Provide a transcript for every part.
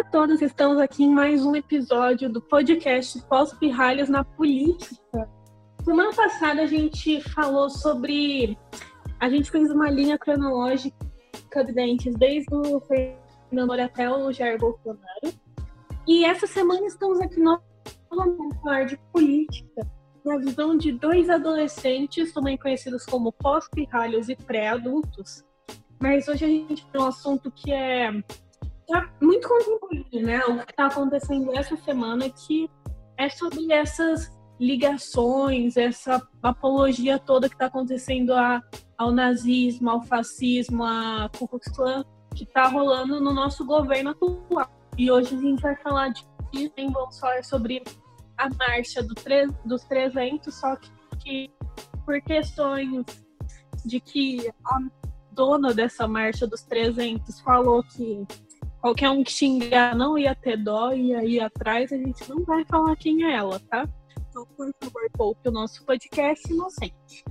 Olá a todos, estamos aqui em mais um episódio do podcast Pós-Pirralhos na Política. Semana passada a gente falou sobre. A gente fez uma linha cronológica de dentes desde o Fernando até o Jair Bolsonaro. E essa semana estamos aqui novamente falar de política, na visão de dois adolescentes, também conhecidos como pós-pirralhos e pré-adultos. Mas hoje a gente tem um assunto que é tá muito contemporâneo, né? O que está acontecendo essa semana que é sobre essas ligações, essa apologia toda que está acontecendo a, ao nazismo, ao fascismo, a Ku Klux Klan, que está rolando no nosso governo atual. E hoje a gente vai falar de nem vamos falar sobre a marcha do tre dos 300, só que, que por questões de que a dona dessa marcha dos 300 falou que qualquer um que xingar não ia ter dó e aí atrás a gente não vai falar quem é ela, tá? Então, por favor, poupe o nosso podcast inocente.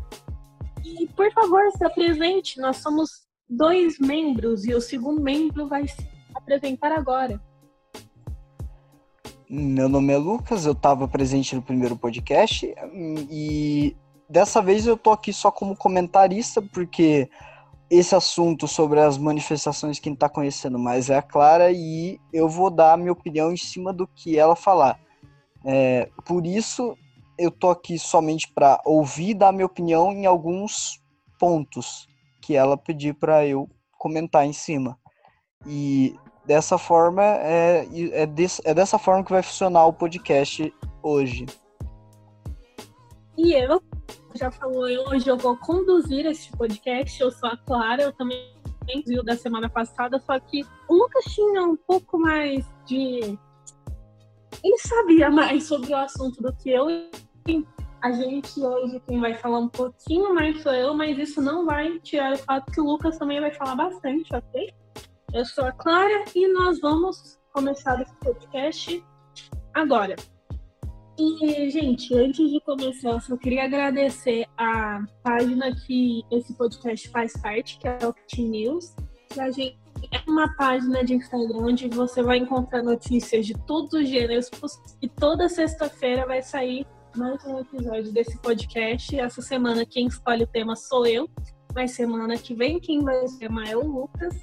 E, por favor, se apresente. Nós somos dois membros e o segundo membro vai se apresentar agora. Meu nome é Lucas, eu estava presente no primeiro podcast e dessa vez eu tô aqui só como comentarista, porque esse assunto sobre as manifestações quem está conhecendo mais é a Clara e eu vou dar a minha opinião em cima do que ela falar. É, por isso eu tô aqui somente para ouvir dar minha opinião em alguns pontos que ela pedir para eu comentar em cima. E dessa forma é, é, des, é dessa forma que vai funcionar o podcast hoje. E eu já falou, hoje eu vou conduzir este podcast. Eu sou a Clara, eu também viu da semana passada, só que o Lucas tinha um pouco mais de. Ele sabia mais sobre o assunto do que eu. A gente hoje quem vai falar um pouquinho mais sou eu, mas isso não vai tirar o fato que o Lucas também vai falar bastante, ok? Eu sou a Clara e nós vamos começar esse podcast agora. E, gente, antes de começar, eu só queria agradecer a página que esse podcast faz parte, que é o Kit News. Que a gente é uma página de Instagram onde você vai encontrar notícias de todos os gêneros e toda sexta-feira vai sair mais um episódio desse podcast. Essa semana quem escolhe o tema sou eu, mas semana que vem quem vai tema é o Lucas.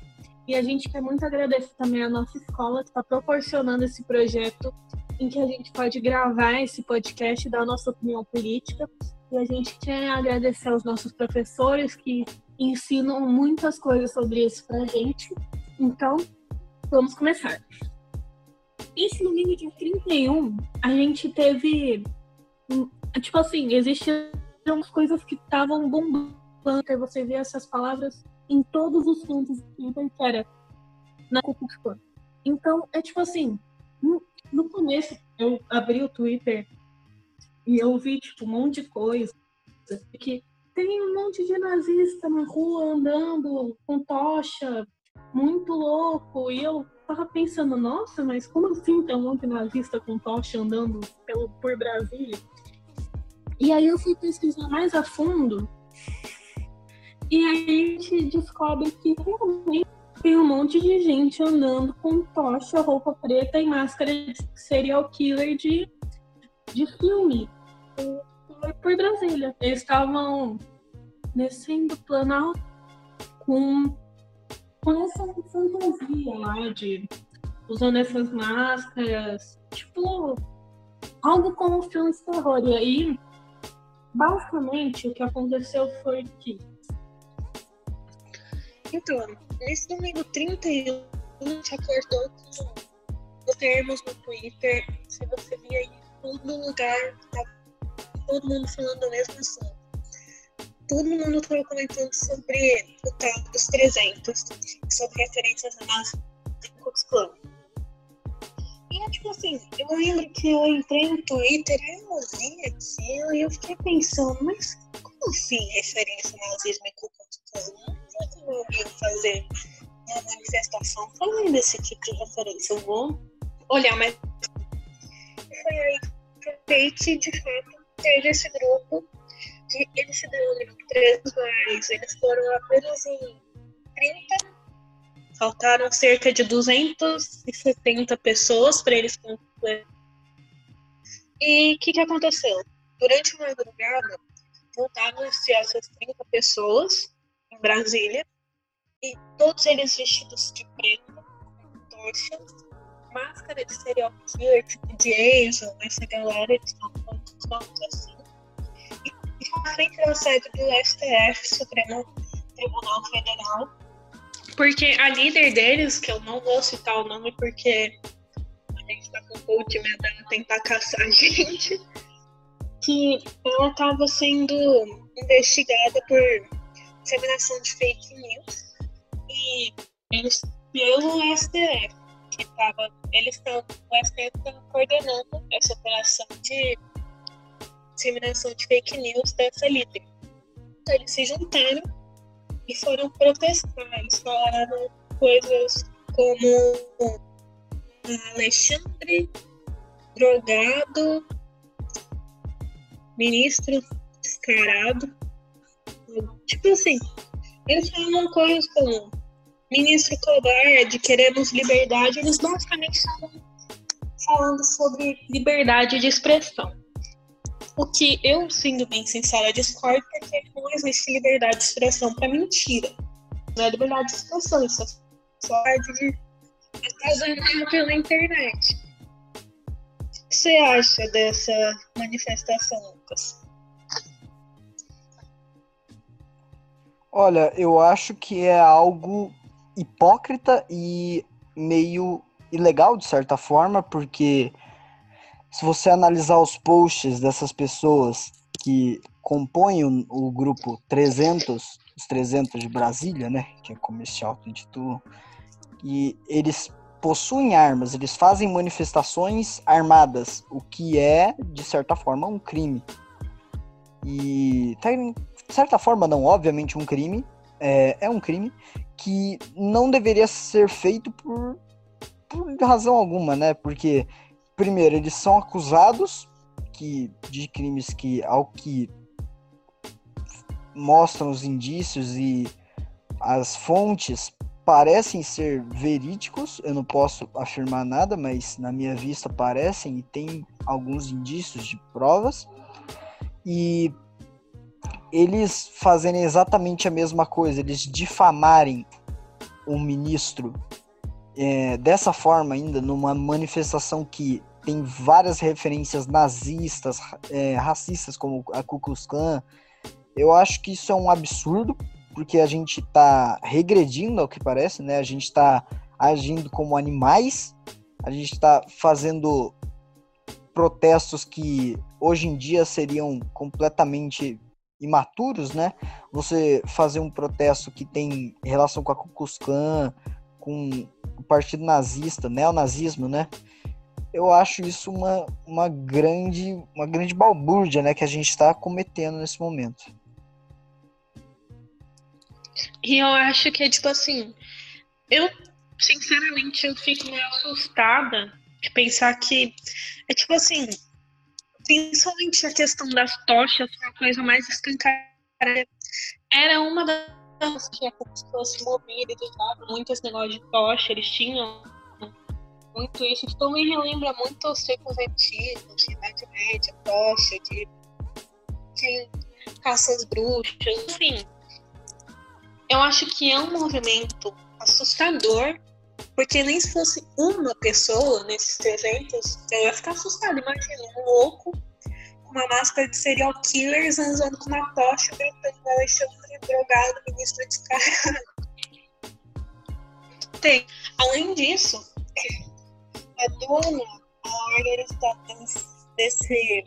E a gente quer muito agradecer também a nossa escola que está proporcionando esse projeto em que a gente pode gravar esse podcast e dar a nossa opinião política. E a gente quer agradecer aos nossos professores que ensinam muitas coisas sobre isso pra gente. Então, vamos começar. Esse domingo dia 31, a gente teve. Tipo assim, existiam coisas que estavam bombando. Você vê essas palavras em todos os cantos do Twitter, que era na Ku Então, é tipo assim, no começo, eu abri o Twitter e eu vi, tipo, um monte de coisa. Que tem um monte de nazista na rua andando com tocha, muito louco. E eu tava pensando, nossa, mas como assim tem um monte de nazista com tocha andando pelo, por Brasília? E aí eu fui pesquisar mais a fundo. E aí a gente descobre que realmente tem um monte de gente andando com tocha, roupa preta e máscara de serial killer de, de filme por, por Brasília. Eles estavam descendo Planalto com, com essa fantasia lá de usando essas máscaras, tipo algo como filme de terror. E aí, basicamente, o que aconteceu foi que então, nesse domingo 31, a gente acordou com termos no Twitter. Se você via aí, todo lugar, tá todo mundo falando a mesma assunto. Todo mundo estava comentando sobre o tal dos 300, sobre referências do Ku Klux E é tipo assim, eu lembro que eu entrei no Twitter, eu vi aquilo e eu fiquei pensando, mas como assim referência ao nazismo e Ku Klux? Eu fazer uma manifestação falando desse tipo de referência. Eu vou olhar, mas foi aí que vi que, de fato, teve esse grupo que eles se deram três, mas eles foram apenas em 30 Faltaram cerca de 270 pessoas para eles concluírem. E o que, que aconteceu? Durante uma madrugada, juntaram-se essas 30 pessoas em Brasília, e todos eles vestidos de preto, tochas, máscara de serial killer, tipo Jason, essa galera, eles estão todos nomes assim. E na frente da sede do STF, Supremo Tribunal Federal, porque a líder deles, que eu não vou citar o nome porque a gente tá com o coach medando tentar caçar a gente, que ela estava sendo investigada por disseminação de fake news e eles pelo STF, que tava, eles estão, o STF está coordenando essa operação de disseminação de fake news dessa líder. Então, eles se juntaram e foram protestar. Eles falaram coisas como Alexandre drogado, ministro descarado. Tipo assim, eles falam coisas como ministro covarde, queremos liberdade. Eles basicamente estavam falando sobre liberdade de expressão. O que eu, sendo bem sincera, discordo porque não existe liberdade de expressão para mentira. Não é liberdade de expressão, isso é só de atazanar pela internet. O que você acha dessa manifestação, Lucas? Olha, eu acho que é algo hipócrita e meio ilegal, de certa forma, porque se você analisar os posts dessas pessoas que compõem o, grupo 300, os 300 de Brasília, né, que é como eles se auto-intitulam, e eles possuem armas, eles fazem manifestações armadas, o que é, de certa forma, um crime. E, de certa forma, não, obviamente, um crime, é, é um crime que não deveria ser feito por, por razão alguma, né? Porque primeiro, eles são acusados que, de crimes que, ao que mostram os indícios e as fontes parecem ser verídicos, eu não posso afirmar nada, mas na minha vista parecem e tem alguns indícios de provas. E eles fazerem exatamente a mesma coisa, eles difamarem um ministro é, dessa forma ainda, numa manifestação que tem várias referências nazistas, é, racistas, como a Ku Klux Klan, eu acho que isso é um absurdo, porque a gente está regredindo, ao que parece, né? A gente está agindo como animais, a gente está fazendo protestos que hoje em dia seriam completamente imaturos, né? Você fazer um protesto que tem relação com a Ku Klux Klan, com o partido nazista, neonazismo, né? Eu acho isso uma, uma grande uma grande balbúrdia, né, que a gente está cometendo nesse momento. E eu acho que é tipo assim, eu sinceramente eu fico meio assustada de pensar que é tipo assim, principalmente a questão das tochas, foi a coisa mais escancarada. Era uma das que como se fosse mobília, eles usavam muito esse negócio de tocha, eles tinham muito isso. Tipo, me relembra muito os tempos antigos, de Idade Média, tocha, de, de caças bruxas, enfim. Eu acho que é um movimento assustador, porque nem se fosse uma pessoa nesses 300, eu ia ficar assustada. Imagina, um louco com uma máscara de serial killers andando com uma tocha gritando Alexandre drogado, ministro descarado. Tem. Além disso, a dona, a organizadora desse,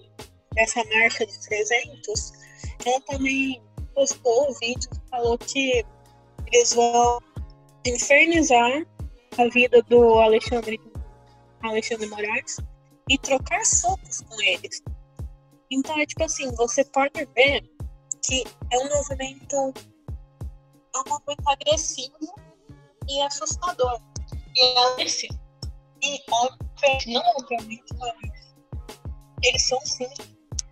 dessa marcha de 300, ela também postou o vídeo falou que eles vão infernizar a vida do Alexandre, Alexandre Moraes e trocar socos com eles. Então é tipo assim, você pode ver que é um movimento é um movimento agressivo e assustador. E é esse. E obviamente, não obviamente, mas eles são sim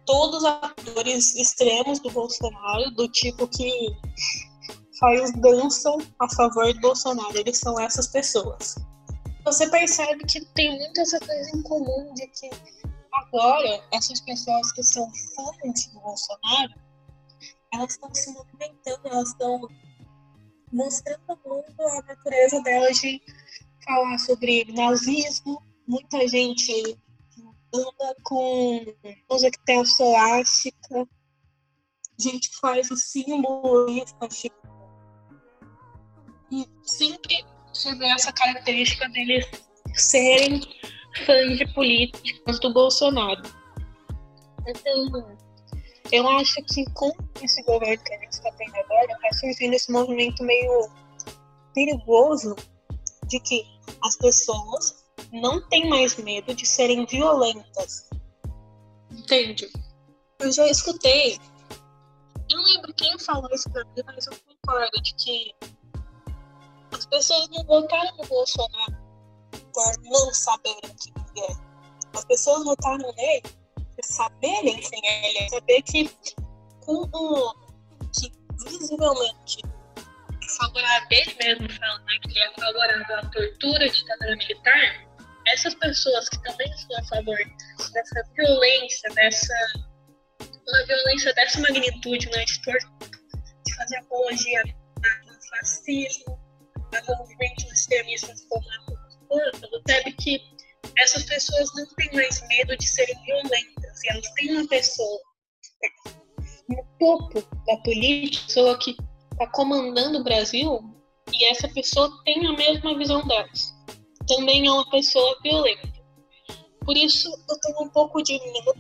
todos atores extremos do Bolsonaro, do tipo que faz dançam a favor do Bolsonaro. Eles são essas pessoas. Você percebe que tem muita essa coisa em comum de que agora essas pessoas que são fãs do Bolsonaro, elas estão se movimentando, elas estão mostrando ao mundo a natureza delas de falar sobre nazismo. Muita gente anda com usa que tem a solástica, gente que faz o símbolo tipo, e sempre vê essa característica deles serem fãs de políticos do Bolsonaro. Então, eu acho que com esse governo que a gente está tendo agora, está surgindo esse movimento meio perigoso de que as pessoas não têm mais medo de serem violentas. Entende? Eu já escutei. Eu não lembro quem falou isso pra mim, mas eu concordo de que pessoas não votaram no Bolsonaro por não saberem quem ele é. As pessoas votaram nele por saberem quem ele é, saber que com um que visivelmente favorável ele mesmo falando né, que ele é favorável à tortura, à ditadura militar, essas pessoas que também são a favor dessa violência, dessa uma violência dessa magnitude, né, de fazer apologia ao fascismo, a movimentos extremistas como a você percebe que essas pessoas não têm mais medo de serem violentas. E elas têm uma pessoa no topo da política, pessoa que está comandando o Brasil, e essa pessoa tem a mesma visão delas. Também é uma pessoa violenta. Por isso eu tenho um pouco de medo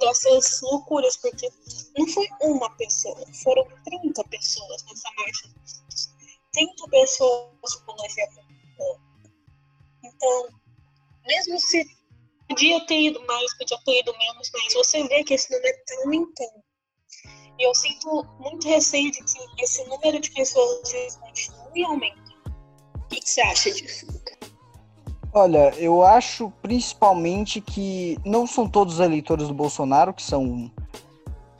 dessas loucuras, porque não foi uma pessoa, foram 30 pessoas nessa marcha 30 pessoas com Então, mesmo se podia ter ido mais, podia ter ido menos, mas você vê que esse número está aumentando. E eu sinto muito receio de que esse número de pessoas continue aumentando. O que, que você acha disso, Olha, eu acho principalmente que não são todos eleitores do Bolsonaro que são,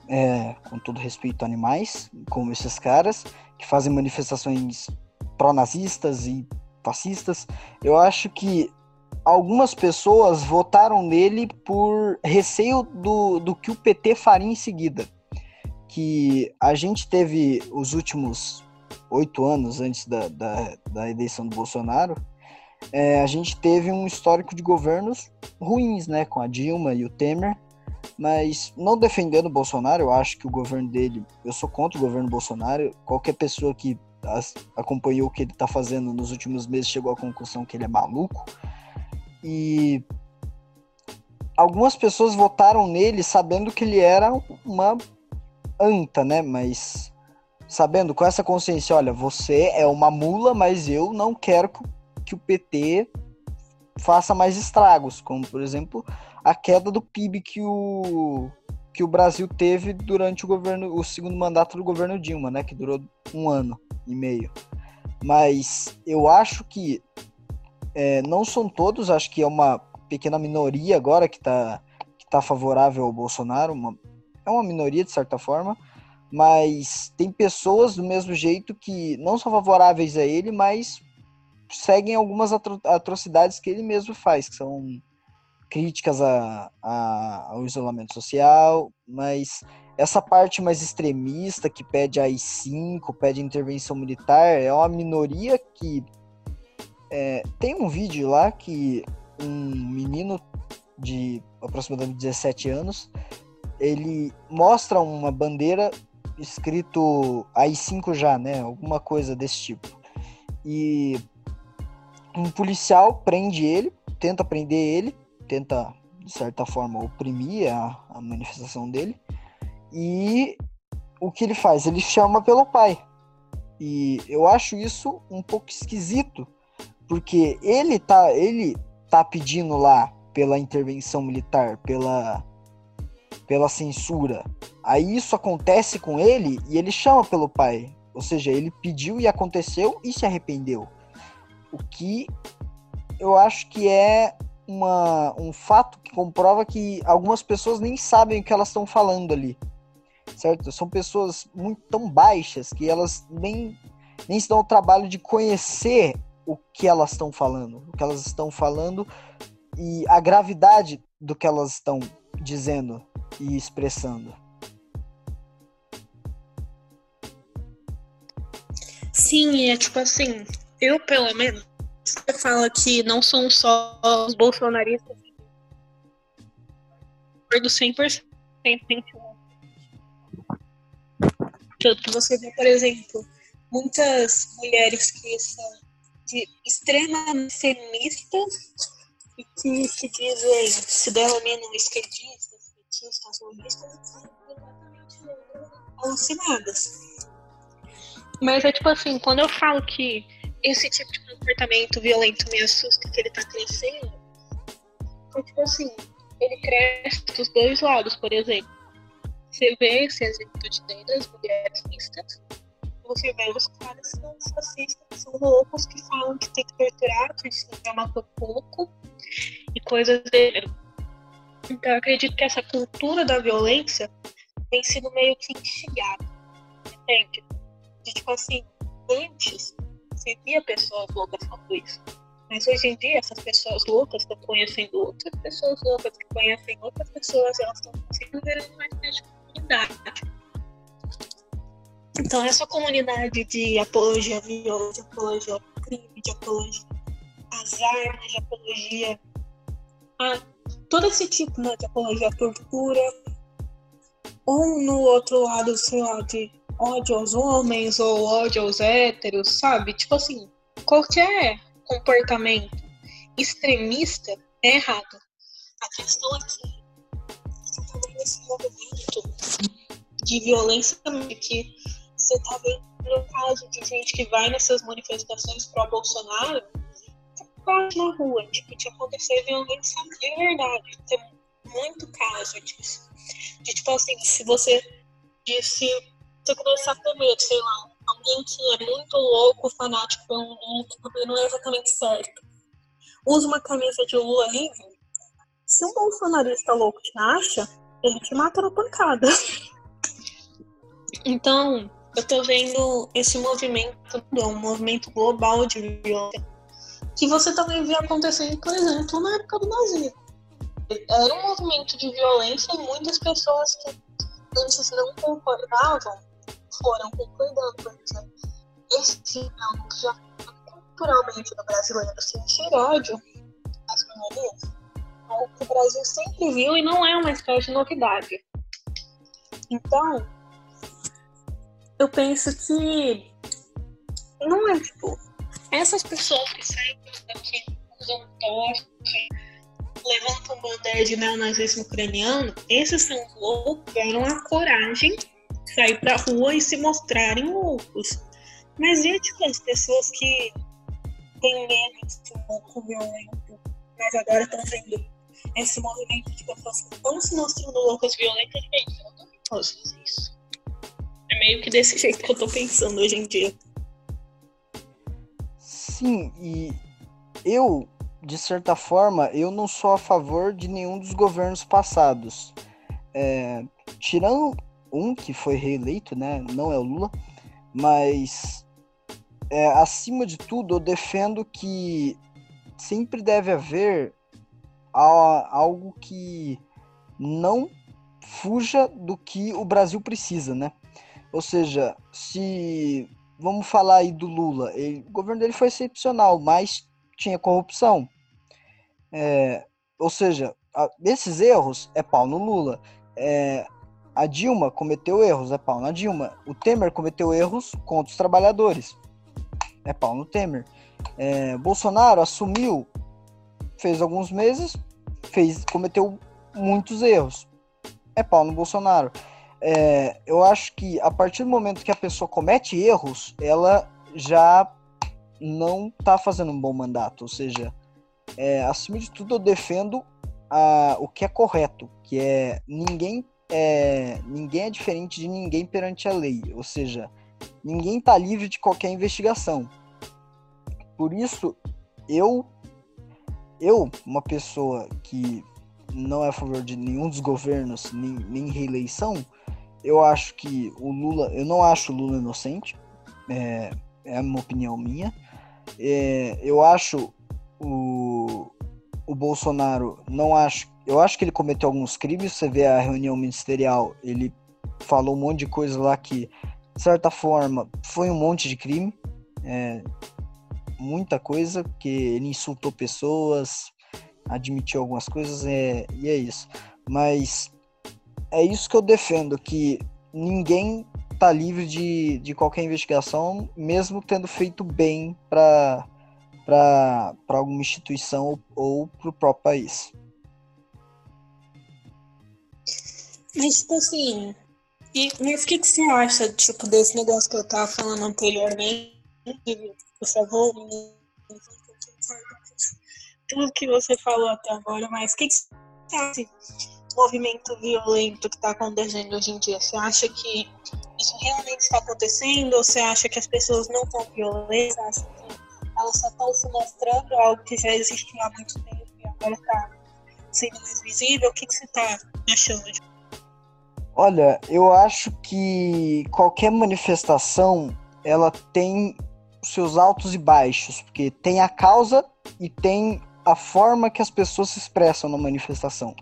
é, com todo respeito, animais, como esses caras que fazem manifestações pró-nazistas e fascistas, eu acho que algumas pessoas votaram nele por receio do, do que o PT faria em seguida. Que a gente teve os últimos oito anos antes da, da, da eleição do Bolsonaro, é, a gente teve um histórico de governos ruins, né, com a Dilma e o Temer, mas não defendendo o Bolsonaro, eu acho que o governo dele, eu sou contra o governo Bolsonaro. Qualquer pessoa que acompanhou o que ele está fazendo nos últimos meses chegou à conclusão que ele é maluco. E algumas pessoas votaram nele sabendo que ele era uma anta, né? Mas sabendo com essa consciência, olha, você é uma mula, mas eu não quero que o PT faça mais estragos, como por exemplo a queda do PIB que o, que o Brasil teve durante o governo, o segundo mandato do governo Dilma, né, que durou um ano e meio. Mas eu acho que é, não são todos, acho que é uma pequena minoria agora que está que tá favorável ao Bolsonaro, uma, é uma minoria de certa forma, mas tem pessoas do mesmo jeito que não são favoráveis a ele, mas seguem algumas atro atrocidades que ele mesmo faz, que são críticas a, a, ao isolamento social, mas essa parte mais extremista que pede AI-5, pede intervenção militar, é uma minoria que é, tem um vídeo lá que um menino de aproximadamente 17 anos ele mostra uma bandeira escrito AI-5 já, né? Alguma coisa desse tipo. E um policial prende ele, tenta prender ele, tenta, de certa forma, oprimir a, a manifestação dele. E o que ele faz? Ele chama pelo pai. E eu acho isso um pouco esquisito, porque ele tá, ele tá pedindo lá pela intervenção militar, pela, pela censura. Aí isso acontece com ele e ele chama pelo pai. Ou seja, ele pediu e aconteceu e se arrependeu. O que eu acho que é uma, um fato que comprova que algumas pessoas nem sabem o que elas estão falando ali. certo? São pessoas muito tão baixas que elas nem, nem se dão o trabalho de conhecer o que elas estão falando, o que elas estão falando e a gravidade do que elas estão dizendo e expressando. Sim, é tipo assim, eu pelo menos você fala que não são só os bolsonaristas do 100% tanto você vê, por exemplo, muitas mulheres que são de extremamente feministas e que se dizem, se denominam esquerdistas, petistas, humanistas, são alucinadas. Mas é tipo assim, quando eu falo que esse tipo de comportamento violento me assusta que ele tá crescendo, é tipo assim, ele cresce dos dois lados, por exemplo. Você vê esse exemplo de dentro das mulheres mistas, você vê os caras que são fascistas, são loucos, que falam que tem que torturar, que isso matou pouco, e coisas dele. Então eu acredito que essa cultura da violência tem sido meio que instigada, entende? De tipo assim, antes via pessoas loucas falando isso. Mas hoje em dia, essas pessoas loucas estão conhecendo outras pessoas loucas que conhecem outras pessoas, elas estão conseguindo ver uma espécie de comunidade. Então, essa comunidade de apologia à violência, de apologia ao crime, de apologia às armas, de apologia a todo esse tipo né, de apologia à tortura, ou no outro lado, sei lá, de ódio aos homens ou ódio aos héteros, sabe? Tipo assim, qualquer comportamento extremista é errado. A questão é que você tá vendo esse movimento de violência que você tá vendo no caso de gente que vai nessas manifestações pró-Bolsonaro, bate na rua, tipo, de acontecer violência de verdade. Tem muito caso disso. De tipo assim, se você disse você começar a ter medo, sei lá, alguém que é muito louco, fanático pelo Lula, também não é exatamente certo, usa uma camisa de Lula livre, se um bolsonarista louco te acha, ele te mata na pancada. Então, eu tô vendo esse movimento, um movimento global de violência, que você também vê acontecendo, por exemplo, na época do nazismo. Era um movimento de violência e muitas pessoas que antes não concordavam foram concordando, porque esse é algo que já culturalmente no brasileiro sentir ódio às minorias, é algo que o Brasil sempre viu e não é uma espécie de novidade. Então, eu penso que não é tipo essas pessoas que saem daqui usam tocha, levantam bandeira de neonazismo ucraniano, esses são loucos, tiveram a coragem sair pra rua e se mostrarem loucos. Mas e tipo, as pessoas que têm medo de ser louco violento, mas agora estão vendo esse movimento de pessoas que estão se mostrando loucas violentas, gente, eu também posso fazer isso. É meio que desse jeito que eu tô pensando hoje em dia. Sim, e eu, de certa forma, eu não sou a favor de nenhum dos governos passados. É, tirando um que foi reeleito, né? Não é o Lula, mas é, acima de tudo eu defendo que sempre deve haver algo que não fuja do que o Brasil precisa, né? Ou seja, se vamos falar aí do Lula, ele, o governo dele foi excepcional, mas tinha corrupção. É, ou seja, a, esses erros é pau no Lula. É, a Dilma cometeu erros, é pau na Dilma. O Temer cometeu erros contra os trabalhadores, é pau no Temer. É, Bolsonaro assumiu, fez alguns meses, fez, cometeu muitos erros, é pau no Bolsonaro. É, eu acho que a partir do momento que a pessoa comete erros, ela já não está fazendo um bom mandato. Ou seja, é, acima de tudo, eu defendo a, o que é correto, que é ninguém é, ninguém é diferente de ninguém perante a lei, ou seja, ninguém está livre de qualquer investigação. Por isso, eu, eu, uma pessoa que não é a favor de nenhum dos governos, nem, nem reeleição, eu acho que o Lula, eu não acho o Lula inocente, é, é uma opinião minha. É, eu acho o, o Bolsonaro, não acho, eu acho que ele cometeu alguns crimes. Você vê a reunião ministerial, ele falou um monte de coisa lá que, de certa forma, foi um monte de crime. É, muita coisa, que ele insultou pessoas, admitiu algumas coisas, é, e é isso. Mas é isso que eu defendo, que ninguém tá livre de, de qualquer investigação, mesmo tendo feito bem para alguma instituição ou, ou para o próprio país. Mas, tipo assim, e, mas o que, que você acha, tipo, desse negócio que eu tava falando anteriormente? Por favor, tudo que você falou até agora, mas o que, que você acha do movimento violento que está acontecendo hoje em dia? Você acha que isso realmente está acontecendo? Ou você acha que as pessoas não estão violentas? Você acha que elas só estão se mostrando algo que já existiu há muito tempo e agora está sendo mais visível? O que, que você está achando? Olha, eu acho que qualquer manifestação ela tem seus altos e baixos, porque tem a causa e tem a forma que as pessoas se expressam na manifestação.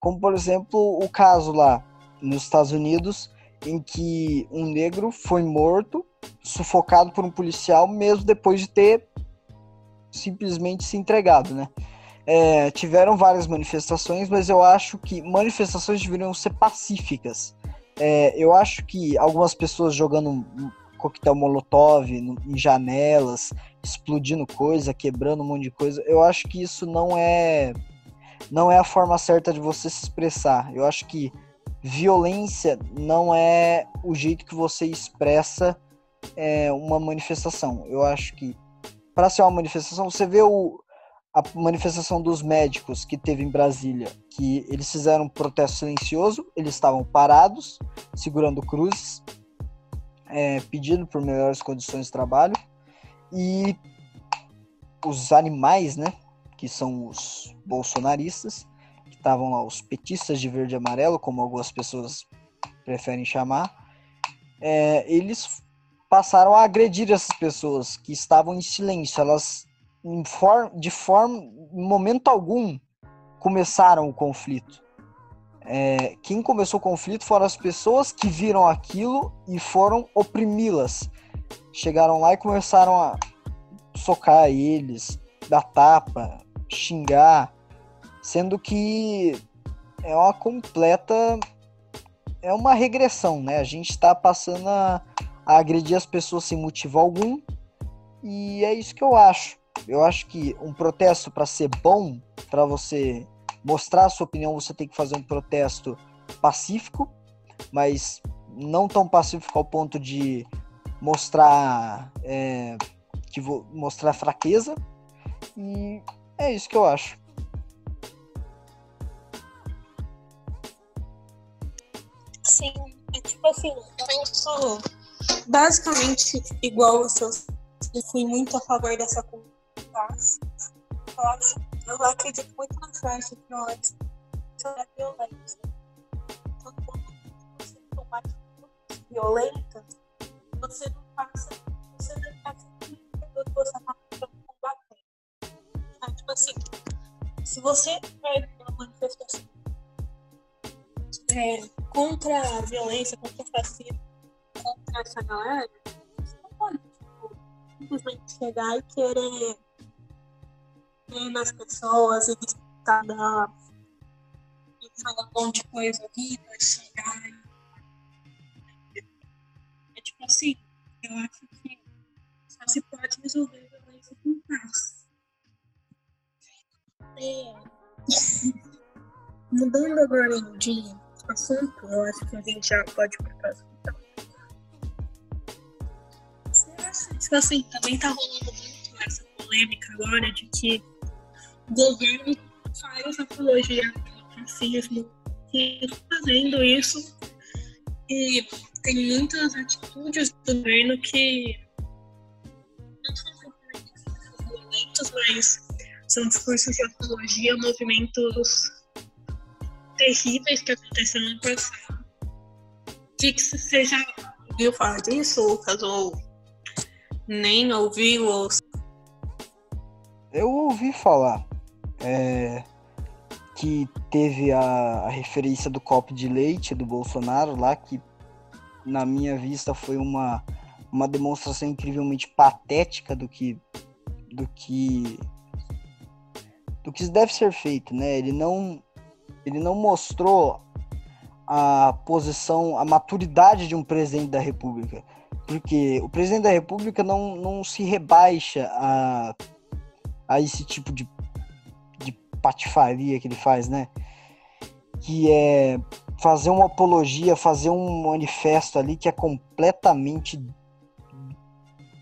Como, por exemplo, o caso lá nos Estados Unidos, em que um negro foi morto, sufocado por um policial, mesmo depois de ter simplesmente se entregado, né? É, tiveram várias manifestações, mas eu acho que manifestações deveriam ser pacíficas. É, eu acho que algumas pessoas jogando coquetel molotov em janelas, explodindo coisa, quebrando um monte de coisa. Eu acho que isso não é não é a forma certa de você se expressar. Eu acho que violência não é o jeito que você expressa é, uma manifestação. Eu acho que para ser uma manifestação, você vê o, a manifestação dos médicos que teve em Brasília, que eles fizeram um protesto silencioso, eles estavam parados, segurando cruzes, é, pedindo por melhores condições de trabalho e os animais, né, que são os bolsonaristas, que estavam lá, os petistas de verde e amarelo, como algumas pessoas preferem chamar, é, eles passaram a agredir essas pessoas que estavam em silêncio. Elas, de forma, em momento algum, começaram o conflito é, quem começou o conflito foram as pessoas que viram aquilo e foram oprimi-las. Chegaram lá e começaram a socar eles, dar tapa, xingar, sendo que é uma completa. É uma regressão, né? A gente está passando a, a agredir as pessoas sem motivo algum e é isso que eu acho. Eu acho que um protesto para ser bom, para você mostrar a sua opinião, você tem que fazer um protesto pacífico, mas não tão pacífico ao ponto de mostrar é, que vou mostrar fraqueza. E é isso que eu acho. Sim, é tipo assim, eu penso basicamente igual você. Eu fui muito a favor dessa paz. Eu acho eu acredito muito na frase de violência sobre a violência. Então, quando você tomar violenta, você não passa, você não passa que você está combater. Ah, tipo assim, se você vai uma manifestação é, contra a violência, contra o fascismo, contra essa galera, você não pode tipo, simplesmente chegar e querer nas pessoas e gritar e falar um monte de coisa horrível, xingar. É tipo assim, eu acho que só se pode resolver a violência com paz. É. Mudando agora de assunto, eu acho que a gente já pode ir para acha, tipo assim, também tá rolando muito essa polêmica agora de que o governo faz apologia ao racismo e fazendo isso e tem muitas atitudes do governo que não são violentos, mas são discursos de apologia, movimentos terríveis que aconteceram no passado. que, que você já ouviu falar disso, Lucas? Ou nem ouviu? Ou... Eu ouvi falar é, que teve a, a referência do copo de leite do Bolsonaro lá, que na minha vista foi uma, uma demonstração incrivelmente patética do que do que do que deve ser feito, né? Ele não ele não mostrou a posição, a maturidade de um presidente da República. Porque o presidente da República não, não se rebaixa a, a esse tipo de, patifaria que ele faz, né? Que é fazer uma apologia, fazer um manifesto ali que é completamente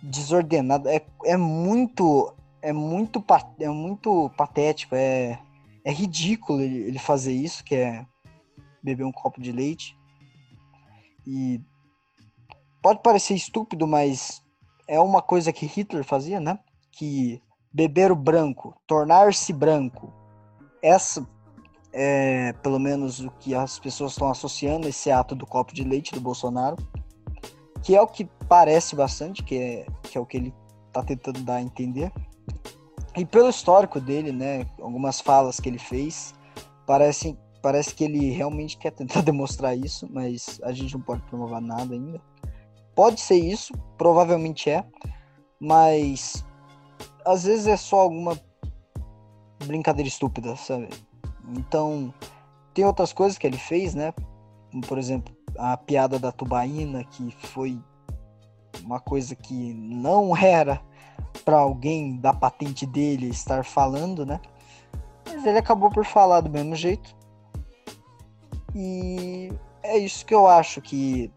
desordenado. É, é muito. É muito, é muito patético, é, é ridículo ele, fazer isso, que é beber um copo de leite. E pode parecer estúpido, mas é uma coisa que Hitler fazia, né? Que beber o branco, tornar-se branco. Essa é pelo menos o que as pessoas estão associando esse ato do copo de leite do Bolsonaro, que é o que parece bastante, que é, que é o que ele está tentando dar a entender. E pelo histórico dele, né, algumas falas que ele fez, parecem parece que ele realmente quer tentar demonstrar isso, mas a gente não pode provar nada ainda. Pode ser isso, provavelmente é, mas às vezes é só alguma brincadeira estúpida, sabe? Então, tem outras coisas que ele fez, né? por exemplo, a piada da tubaína, que foi uma coisa que não era para alguém da patente dele estar falando, né? Mas ele acabou por falar do mesmo jeito. E é isso que eu acho que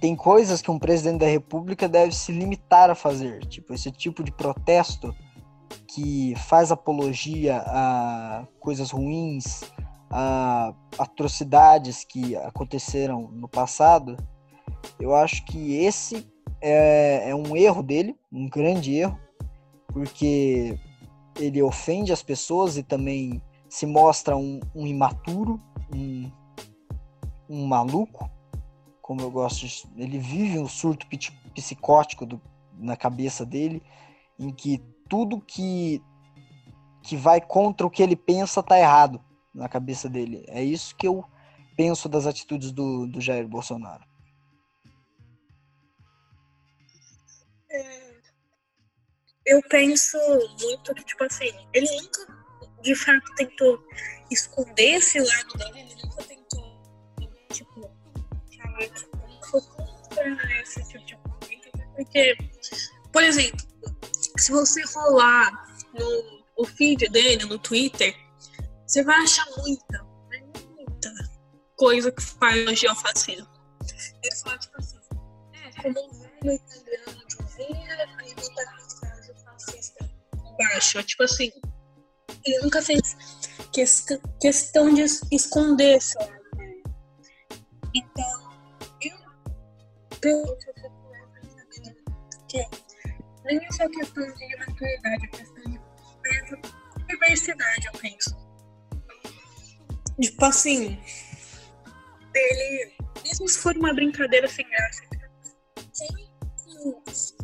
tem coisas que um presidente da república deve se limitar a fazer, tipo esse tipo de protesto que faz apologia a coisas ruins, a atrocidades que aconteceram no passado. Eu acho que esse é, é um erro dele, um grande erro, porque ele ofende as pessoas e também se mostra um, um imaturo, um, um maluco, como eu gosto de, ele vive um surto psicótico do, na cabeça dele, em que tudo que que vai contra o que ele pensa tá errado na cabeça dele. É isso que eu penso das atitudes do, do Jair Bolsonaro. É, eu penso muito que, tipo assim, ele nunca de fato tentou esconder esse lado dele, ele nunca tentou, tipo, falar que foi contra esse tipo de política, porque, por exemplo, se você rolar no o feed dele, no Twitter, você vai achar muita, muita coisa que faz no geofascismo. Ele fala, tipo assim, é, como um velho italiano dizia, aí botar a frase fascista embaixo. Tipo assim, ele nunca fez questão de esconder esse lado Então, eu penso que nem é só questão de maturidade, é questão de diversidade, eu penso. Tipo assim, ele, mesmo se for uma brincadeira sem graça,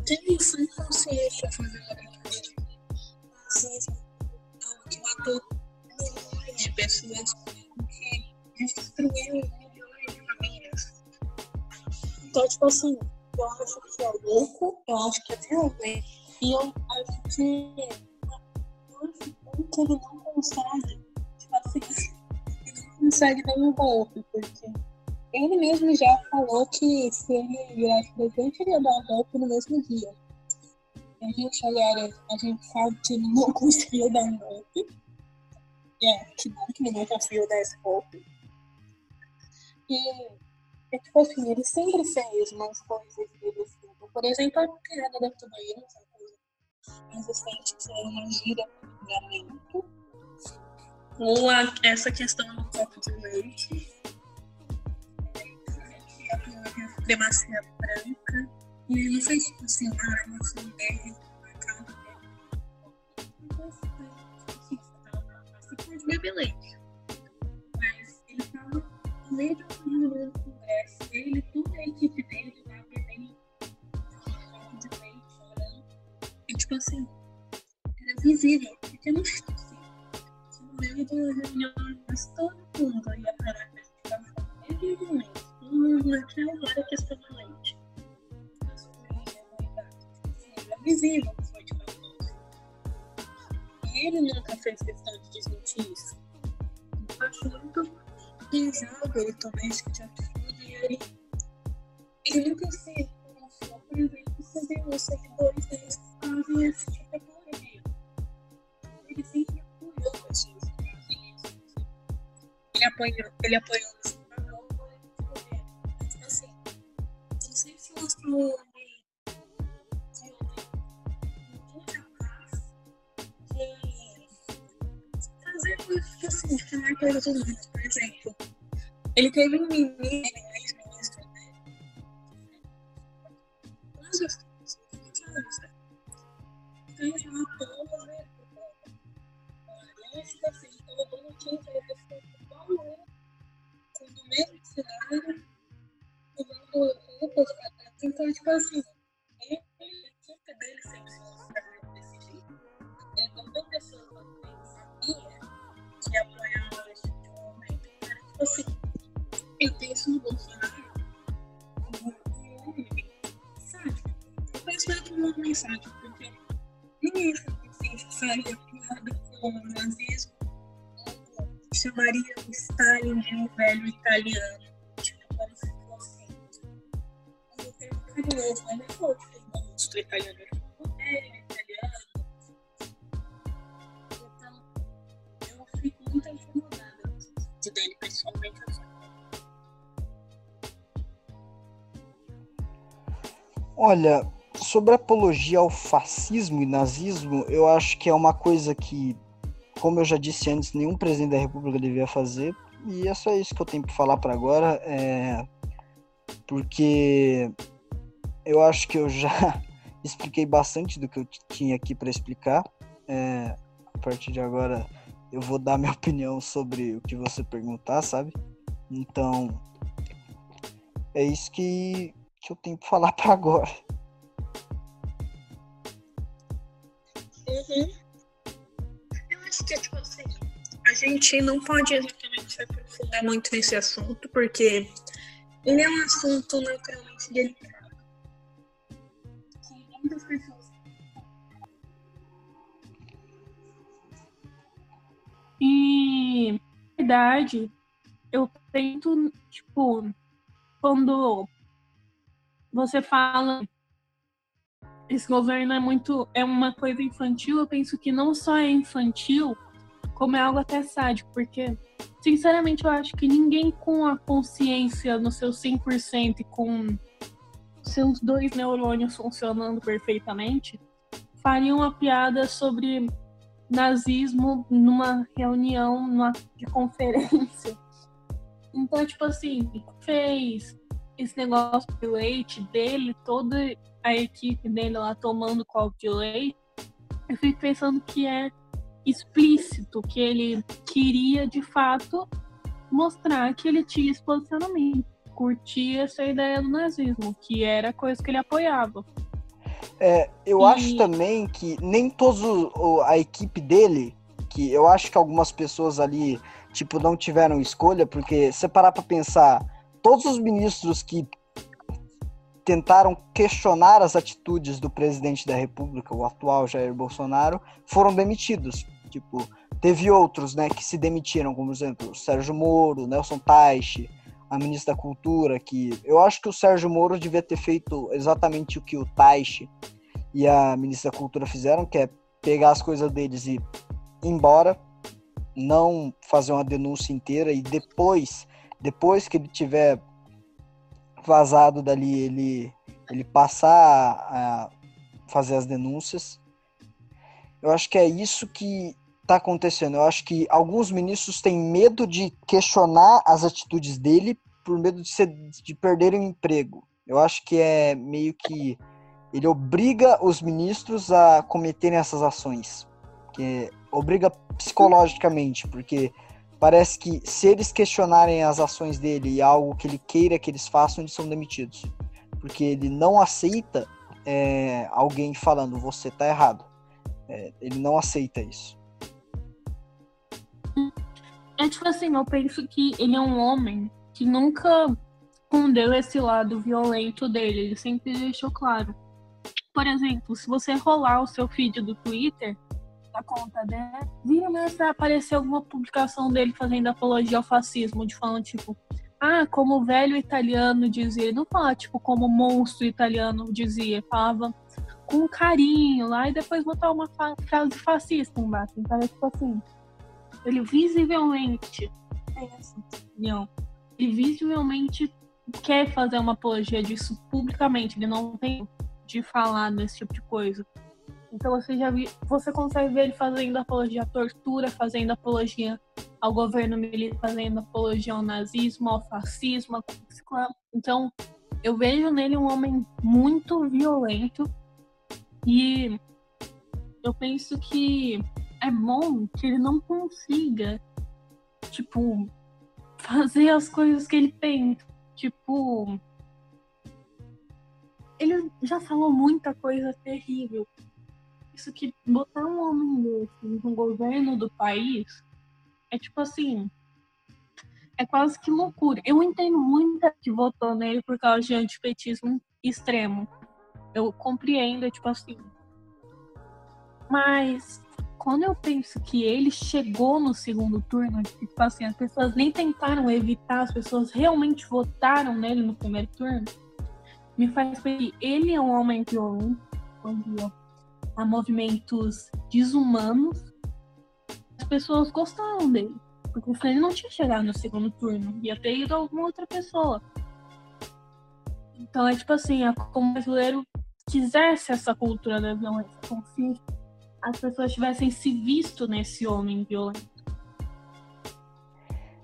tem, tem sem consciência fazer uma brincadeira. Que matou milhões de pessoas, que destruiu milhões de famílias. Então, tipo assim, eu acho que é louco, eu acho que é violento, e eu acho que, que ele não consegue, tipo assim, ele não consegue dar um golpe, porque ele mesmo já falou que se ele virasse presidente, ele ia dar um golpe no mesmo dia. A gente agora, a gente sabe que ele não conseguiu dar um golpe. É, que bom que não conseguiu dar esse golpe. E, é tipo assim, ele sempre fez umas coisas dele assim. Por exemplo, a piada da tubaína, que é uma coisa existente, que é uma julgamento. Ou a, essa questão do copo de leite. A supremacia branca. E ele fez tipo assim, ah, eu sou deve marcar Você pode beber leite. Mas ele estava no meio de uma dele, toda a equipe dele tava bebendo de leite, chorando. E tipo assim, era visível, porque não tinha assim. No meio da reunião, mas todo mundo ia parar pra ficar falando de leite. Naquela hora que estava leite. Era visível que foi de. E ele nunca fez questão de desmentir isso. Eu acho muito pesado ele tomar esse tipo de atitude e ele, ele nunca se mostrou, por exemplo, sobre os seguidores que. Ele sempre apoiou que fazem isso. Ele apoiou, ele apoiou tipo assim, não sei se mostrou assim, chamar coisas humanas, por exemplo. Ele teve um menino, italiano. Tipo. Olha, sobre apologia ao fascismo e nazismo, eu acho que é uma coisa que, como eu já disse antes, nenhum presidente da República devia fazer. E é só isso que eu tenho para falar para agora, é... porque eu acho que eu já expliquei bastante do que eu tinha aqui para explicar. É... A partir de agora, eu vou dar minha opinião sobre o que você perguntar, sabe? Então, é isso que, que eu tenho para falar para agora. Uhum. Eu acho que, tipo assim, a gente não pode exatamente se aprofundar muito nesse assunto, porque ele é um assunto naturalmente delicado. Que muitas pessoas. E, na verdade, eu tento, tipo, quando você fala esse governo é muito é uma coisa infantil, eu penso que não só é infantil, como é algo até sádico, porque sinceramente eu acho que ninguém com a consciência no seu 100% e com seus dois neurônios funcionando perfeitamente faria uma piada sobre nazismo numa reunião numa, de conferência. Então, tipo assim, fez esse negócio de leite dele, toda a equipe dele lá tomando copo de leite, eu fico pensando que é explícito, que ele queria de fato mostrar que ele tinha esse posicionamento, curtia essa ideia do nazismo, que era a coisa que ele apoiava. É, eu e... acho também que nem todos o, a equipe dele, que eu acho que algumas pessoas ali, tipo, não tiveram escolha, porque se parar pra pensar, todos os ministros que tentaram questionar as atitudes do presidente da República, o atual Jair Bolsonaro, foram demitidos. Tipo, teve outros, né, que se demitiram, como por exemplo, o Sérgio Moro, Nelson Taixe, a ministra da Cultura, que eu acho que o Sérgio Moro devia ter feito exatamente o que o Taixe e a ministra da Cultura fizeram, que é pegar as coisas deles e ir embora, não fazer uma denúncia inteira e depois, depois que ele tiver vazado dali ele, ele passar a fazer as denúncias. Eu acho que é isso que está acontecendo. Eu acho que alguns ministros têm medo de questionar as atitudes dele por medo de, ser, de perderem o emprego. Eu acho que é meio que ele obriga os ministros a cometerem essas ações, que obriga psicologicamente, porque parece que se eles questionarem as ações dele e algo que ele queira que eles façam, eles são demitidos. Porque ele não aceita é, alguém falando você tá errado. É, ele não aceita isso. É tipo assim, eu penso que ele é um homem que nunca escondeu esse lado violento dele, ele sempre deixou claro. Por exemplo, se você rolar o seu feed do Twitter, da conta dele, vira vai aparecer alguma publicação dele fazendo apologia ao fascismo, de falando tipo, ah, como o velho italiano dizia, não fala tipo como o monstro italiano dizia, falava com carinho lá e depois botar uma frase fascista embaixo. Então é tipo assim, ele visivelmente opinião. Ele visivelmente quer fazer uma apologia disso publicamente, ele não tem de falar desse tipo de coisa. Então você já vi, você consegue ver ele fazendo apologia à tortura, fazendo apologia ao governo militar, fazendo apologia ao nazismo, ao fascismo, ao Então eu vejo nele um homem muito violento e eu penso que é bom que ele não consiga, tipo, fazer as coisas que ele pensa. Tipo, ele já falou muita coisa terrível. Isso que botar um homem desse no governo do país é tipo assim. É quase que loucura. Eu entendo muita que votou nele por causa de antipetismo extremo. Eu compreendo, é tipo assim. Mas quando eu penso que ele chegou no segundo turno, tipo assim, as pessoas nem tentaram evitar, as pessoas realmente votaram nele no primeiro turno, me faz que ele é um homem violento, há movimentos desumanos, as pessoas gostaram dele. Porque se ele não tinha chegado no segundo turno, ia ter ido alguma outra pessoa. Então é tipo assim, como brasileiro quisesse essa cultura da violência, se as pessoas tivessem se visto nesse homem violento.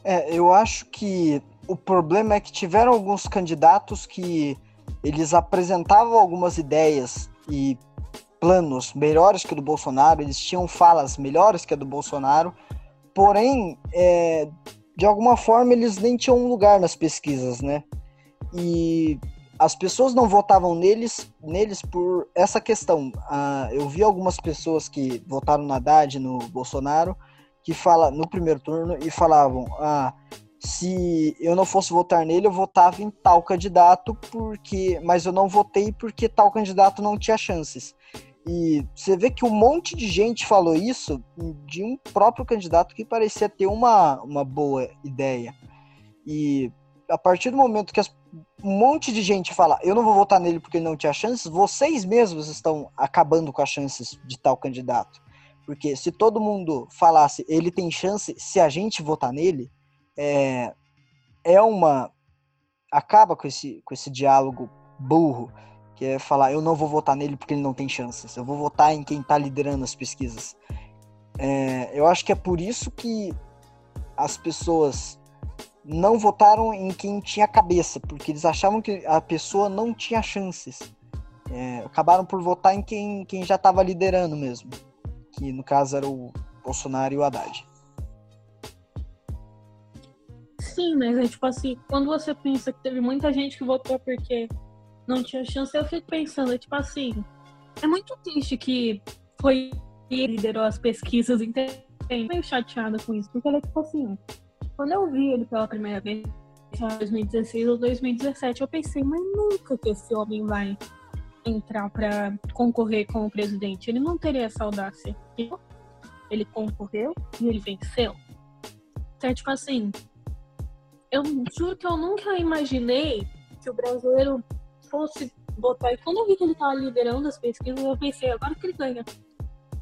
É, eu acho que o problema é que tiveram alguns candidatos que eles apresentavam algumas ideias e planos melhores que o do Bolsonaro, eles tinham falas melhores que a do Bolsonaro, porém, é, de alguma forma, eles nem tinham um lugar nas pesquisas, né? E as pessoas não votavam neles, neles por essa questão. Ah, eu vi algumas pessoas que votaram na Haddad, no Bolsonaro, que fala no primeiro turno e falavam: ah, se eu não fosse votar nele, eu votava em tal candidato, porque, mas eu não votei porque tal candidato não tinha chances. E você vê que um monte de gente falou isso de um próprio candidato que parecia ter uma, uma boa ideia. E a partir do momento que as, um monte de gente fala, eu não vou votar nele porque ele não tinha chances, vocês mesmos estão acabando com as chances de tal candidato. Porque se todo mundo falasse, ele tem chance, se a gente votar nele, é, é uma. acaba com esse, com esse diálogo burro, que é falar, eu não vou votar nele porque ele não tem chances, eu vou votar em quem está liderando as pesquisas. É, eu acho que é por isso que as pessoas não votaram em quem tinha cabeça, porque eles achavam que a pessoa não tinha chances. É, acabaram por votar em quem, quem já estava liderando mesmo, que no caso era o Bolsonaro e o Haddad. Sim, mas é tipo assim, quando você pensa que teve muita gente que votou porque não tinha chance, eu fico pensando, é tipo assim, é muito triste que foi ele liderou as pesquisas, entende? meio chateada com isso, porque ele é tipo assim, quando eu vi ele pela primeira vez, em 2016 ou 2017, eu pensei, mas nunca que esse homem vai entrar para concorrer com o presidente. Ele não teria essa audácia. Ele concorreu e ele venceu. Então, é tipo assim, eu juro que eu nunca imaginei que o brasileiro fosse votar. E quando eu vi que ele estava liderando as pesquisas, eu pensei, agora que ele ganha.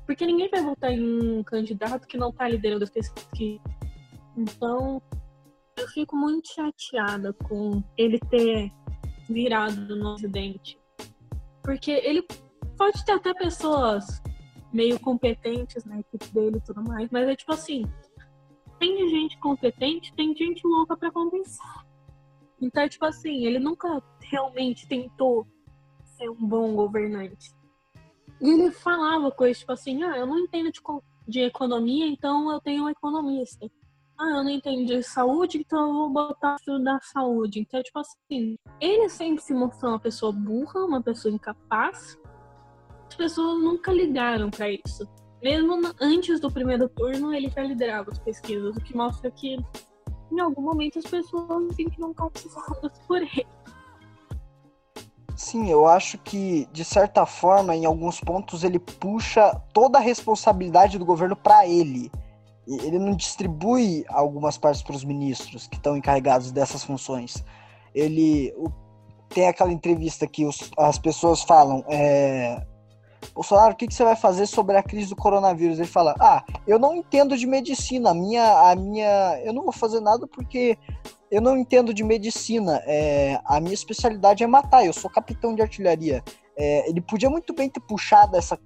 Porque ninguém vai votar em um candidato que não está liderando as pesquisas. Então, eu fico muito chateada com ele ter virado no presidente. Porque ele pode ter até pessoas meio competentes na equipe dele e tudo mais, mas é tipo assim, tem gente competente, tem gente louca para compensar. Então, é tipo assim, ele nunca realmente tentou ser um bom governante. E ele falava coisas tipo assim, ah, eu não entendo de, de economia, então eu tenho um economista. Ah, eu não entendo de saúde, então eu vou botar da saúde. Então, tipo assim, ele sempre se mostrou uma pessoa burra, uma pessoa incapaz. As pessoas nunca ligaram para isso. Mesmo antes do primeiro turno, ele já liderava as pesquisas, o que mostra que em algum momento as pessoas sentiram calcificadas por ele. Sim, eu acho que, de certa forma, em alguns pontos, ele puxa toda a responsabilidade do governo para ele. Ele não distribui algumas partes para os ministros que estão encarregados dessas funções. Ele tem aquela entrevista que os, as pessoas falam: é, Bolsonaro, o que, que, você vai fazer sobre a crise do coronavírus? Ele fala: Ah, eu não entendo de medicina. A minha, a minha, eu não vou fazer nada porque eu não entendo de medicina. É, a minha especialidade é matar. Eu sou capitão de artilharia. É, ele podia muito bem ter puxado essa,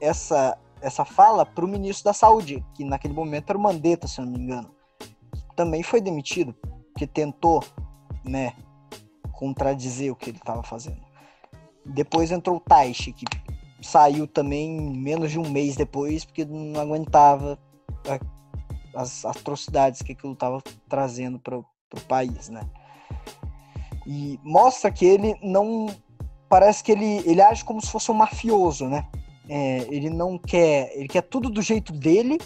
essa, essa fala para o ministro da Saúde, que naquele momento era o Mandetta, se não me engano. Também foi demitido, porque tentou, né, contradizer o que ele estava fazendo. Depois entrou o Taishi, que saiu também menos de um mês depois, porque não aguentava as atrocidades que aquilo estava trazendo para o país, né? E mostra que ele não. Parece que ele, ele age como se fosse um mafioso, né? É, ele não quer. Ele quer tudo do jeito dele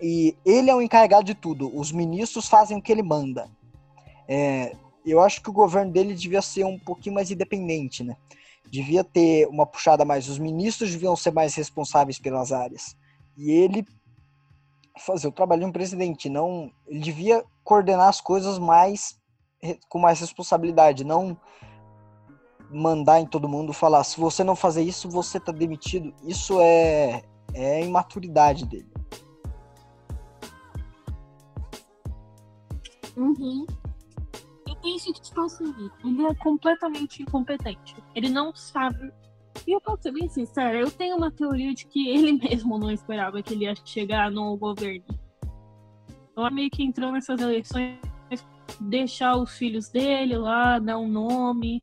e ele é o encarregado de tudo. Os ministros fazem o que ele manda. É, eu acho que o governo dele devia ser um pouquinho mais independente, né? devia ter uma puxada mais. Os ministros deviam ser mais responsáveis pelas áreas. E ele fazer o trabalho de um presidente, não. Ele devia coordenar as coisas mais com mais responsabilidade, não mandar em todo mundo falar, se você não fazer isso, você tá demitido. Isso é é imaturidade dele. Uhum penso que, tipo assim, ele é completamente incompetente. Ele não sabe. E eu posso ser bem sincera, eu tenho uma teoria de que ele mesmo não esperava que ele ia chegar no governo. Então, meio que entrou nessas eleições, deixar os filhos dele lá, dar um nome.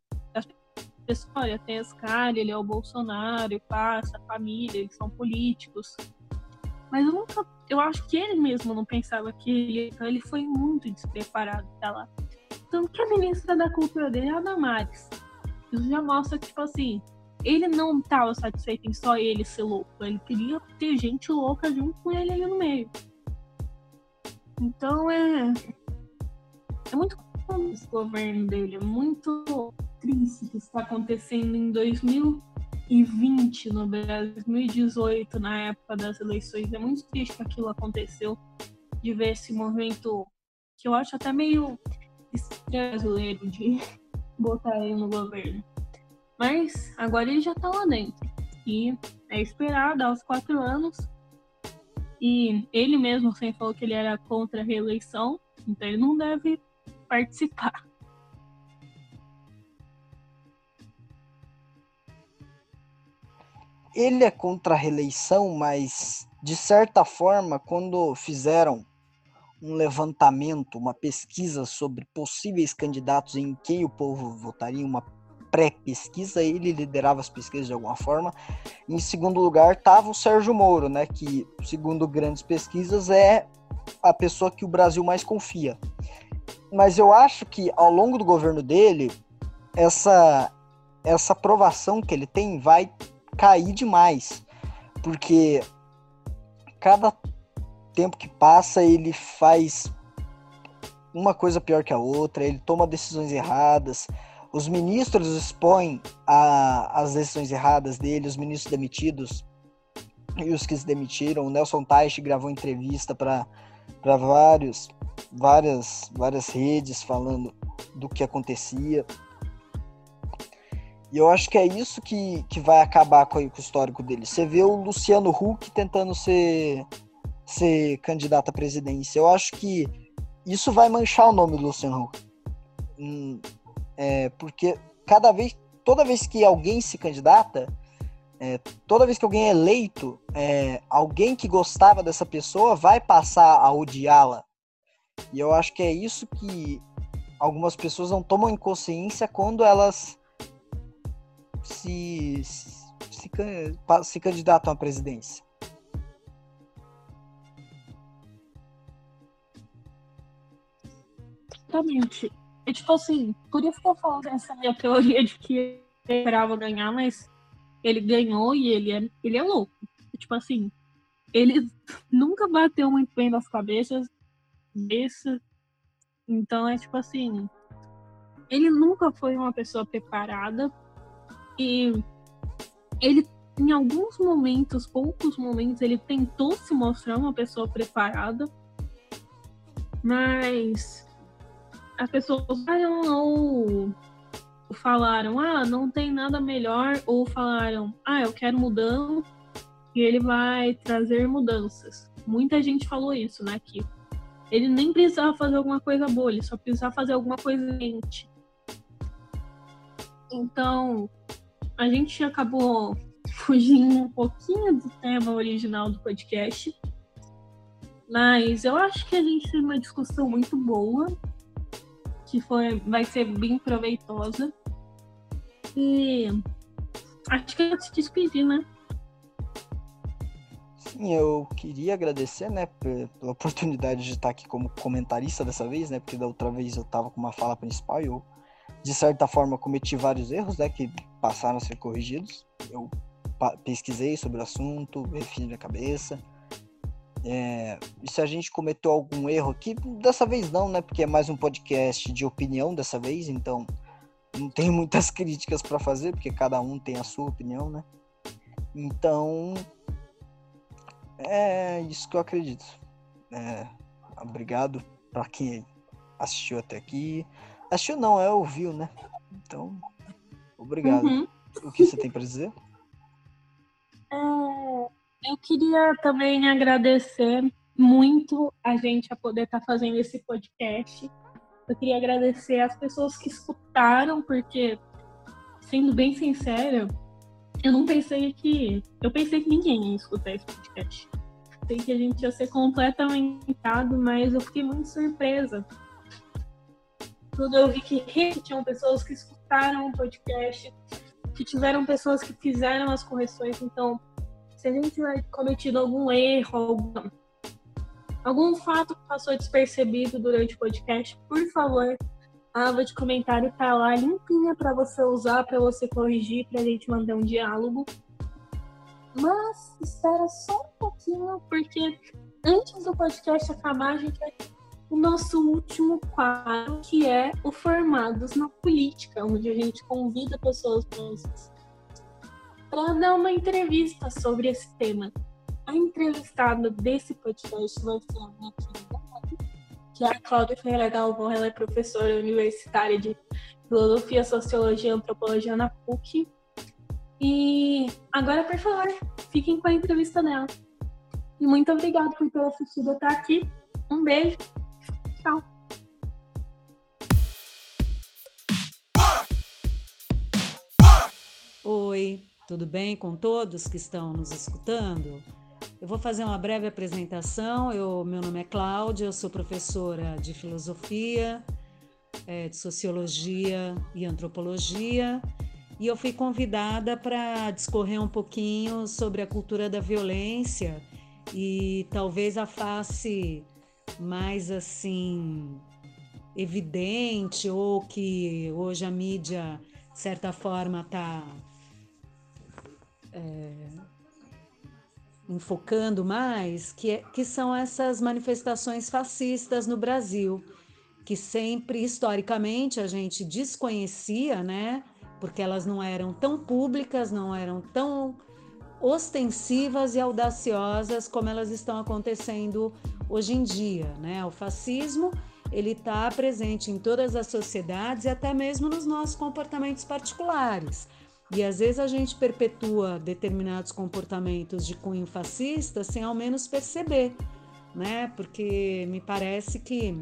As pessoas, olha, tem esse cara, ele é o Bolsonaro, passa, a família, eles são políticos. Mas eu nunca. Eu acho que ele mesmo não pensava que ele, então ele foi muito despreparado pra lá. Tanto que a ministra da cultura dele é a Damares. Isso já mostra que, tipo assim, ele não estava satisfeito em só ele ser louco. Ele queria ter gente louca junto com ele ali no meio. Então é. É muito esse governo dele. É muito triste o que está acontecendo em 2020 no Brasil, 2018, na época das eleições. É muito triste que aquilo aconteceu. De ver esse movimento que eu acho até meio brasileiro de botar ele no governo. Mas agora ele já tá lá dentro. E é esperado aos quatro anos. E ele mesmo sempre falou que ele era contra a reeleição, então ele não deve participar. Ele é contra a reeleição, mas de certa forma, quando fizeram um levantamento, uma pesquisa sobre possíveis candidatos em quem o povo votaria, uma pré-pesquisa, ele liderava as pesquisas de alguma forma. Em segundo lugar estava o Sérgio Moro, né, que, segundo grandes pesquisas, é a pessoa que o Brasil mais confia. Mas eu acho que ao longo do governo dele, essa, essa aprovação que ele tem vai cair demais. Porque cada tempo que passa, ele faz uma coisa pior que a outra, ele toma decisões erradas. Os ministros expõem a, as decisões erradas dele, os ministros demitidos e os que se demitiram. O Nelson Teich gravou entrevista para vários várias várias redes falando do que acontecia. E eu acho que é isso que, que vai acabar com, com o histórico dele. Você vê o Luciano Huck tentando ser ser candidato à presidência. Eu acho que isso vai manchar o nome do Luciano Huck. Hum, é, porque cada vez, toda vez que alguém se candidata, é, toda vez que alguém é eleito, é, alguém que gostava dessa pessoa vai passar a odiá-la. E eu acho que é isso que algumas pessoas não tomam em consciência quando elas se, se, se, se candidatam à presidência. exatamente. Tipo assim, por isso que eu falo dessa minha teoria de que ele esperava ganhar, mas ele ganhou e ele é, ele é louco. Tipo assim, ele nunca bateu muito bem nas cabeças desse. Então é tipo assim, ele nunca foi uma pessoa preparada e ele em alguns momentos, poucos momentos, ele tentou se mostrar uma pessoa preparada, mas as pessoas falaram ou falaram, ah, não tem nada melhor, ou falaram, ah, eu quero mudança e ele vai trazer mudanças. Muita gente falou isso, né? Que ele nem precisava fazer alguma coisa boa, ele só precisava fazer alguma coisa diferente. Então, a gente acabou fugindo um pouquinho do tema original do podcast. Mas eu acho que a gente teve uma discussão muito boa, que foi, vai ser bem proveitosa. E acho que é se despedir, né? Sim, eu queria agradecer, né, pela oportunidade de estar aqui como comentarista dessa vez, né, porque da outra vez eu estava com uma fala principal e eu, de certa forma, cometi vários erros, né, que passaram a ser corrigidos. Eu pesquisei sobre o assunto, refiz minha cabeça. É, e se a gente cometeu algum erro aqui, dessa vez não, né? Porque é mais um podcast de opinião dessa vez, então não tem muitas críticas para fazer, porque cada um tem a sua opinião, né? Então é isso que eu acredito. É, obrigado para quem assistiu até aqui. Assistiu não, é ouviu, né? Então, obrigado. Uhum. O que você tem para dizer? É, eu queria também agradecer muito a gente a poder estar tá fazendo esse podcast. Eu queria agradecer as pessoas que escutaram, porque, sendo bem sincera, eu não pensei que. Eu pensei que ninguém ia escutar esse podcast. Pensei que a gente ia ser completamente dado, mas eu fiquei muito surpresa. Quando eu vi que tinham pessoas que escutaram o podcast, que tiveram pessoas que fizeram as correções. Então, se a gente tiver cometido algum erro, algum, algum fato que passou despercebido durante o podcast, por favor, a aba de comentário tá lá limpinha para você usar, para você corrigir, para a gente mandar um diálogo. Mas espera só um pouquinho, porque antes do podcast acabar, a gente vai o nosso último quadro, que é o Formados na Política, onde a gente convida pessoas para dar uma entrevista sobre esse tema. A entrevistada desse podcast vai ser a minha que a Cláudia Ferreira. Ela é professora universitária de Filosofia, Sociologia e Antropologia na PUC. E agora, por favor, fiquem com a entrevista dela. E muito obrigada por ter assistido até aqui. Um beijo Tchau. Oi, tudo bem com todos que estão nos escutando? Eu vou fazer uma breve apresentação. Eu, meu nome é Cláudia, eu sou professora de filosofia, é, de sociologia e antropologia, e eu fui convidada para discorrer um pouquinho sobre a cultura da violência e talvez a face mais assim evidente ou que hoje a mídia de certa forma está é, enfocando mais, que, é, que são essas manifestações fascistas no Brasil, que sempre historicamente a gente desconhecia, né? Porque elas não eram tão públicas, não eram tão ostensivas e audaciosas como elas estão acontecendo hoje em dia, né? O fascismo ele está presente em todas as sociedades e até mesmo nos nossos comportamentos particulares. E às vezes a gente perpetua determinados comportamentos de cunho fascista sem ao menos perceber, né? Porque me parece que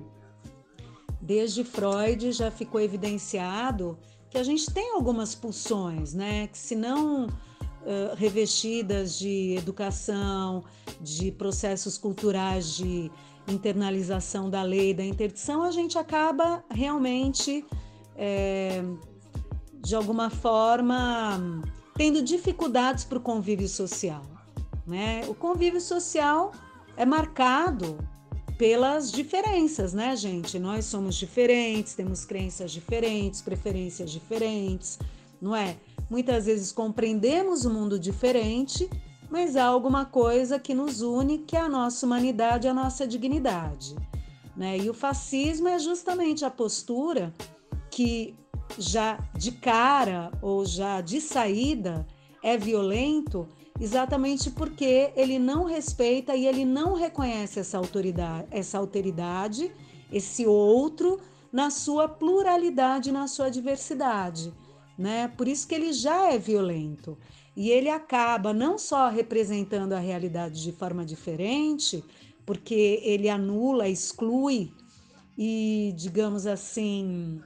desde Freud já ficou evidenciado que a gente tem algumas pulsões, né? Que se não uh, revestidas de educação, de processos culturais de internalização da lei, da interdição, a gente acaba realmente, é, de alguma forma, tendo dificuldades para o convívio social. Né? O convívio social é marcado pelas diferenças, né, gente? Nós somos diferentes, temos crenças diferentes, preferências diferentes, não é? Muitas vezes compreendemos o mundo diferente, mas há alguma coisa que nos une, que é a nossa humanidade, a nossa dignidade. Né? E o fascismo é justamente a postura que já de cara ou já de saída é violento exatamente porque ele não respeita e ele não reconhece essa autoridade, essa alteridade, esse outro na sua pluralidade, na sua diversidade, né? Por isso que ele já é violento. E ele acaba não só representando a realidade de forma diferente, porque ele anula, exclui e, digamos assim,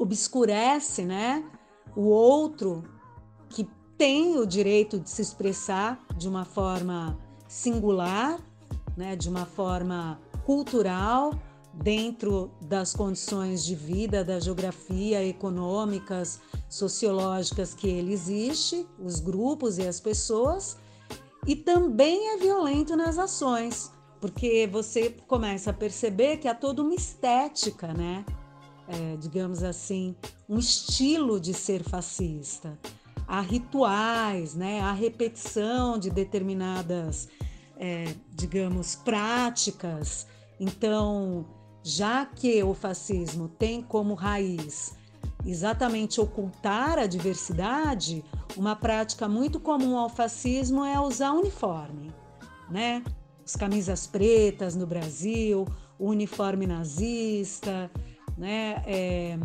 obscurece, né, o outro que tem o direito de se expressar de uma forma singular, né, de uma forma cultural, dentro das condições de vida, da geografia, econômicas, sociológicas que ele existe, os grupos e as pessoas, e também é violento nas ações, porque você começa a perceber que há toda uma estética, né? É, digamos assim, um estilo de ser fascista há rituais, né? há repetição de determinadas, é, digamos, práticas. Então, já que o fascismo tem como raiz exatamente ocultar a diversidade, uma prática muito comum ao fascismo é usar uniforme, né? As camisas pretas no Brasil, o uniforme nazista, né? É,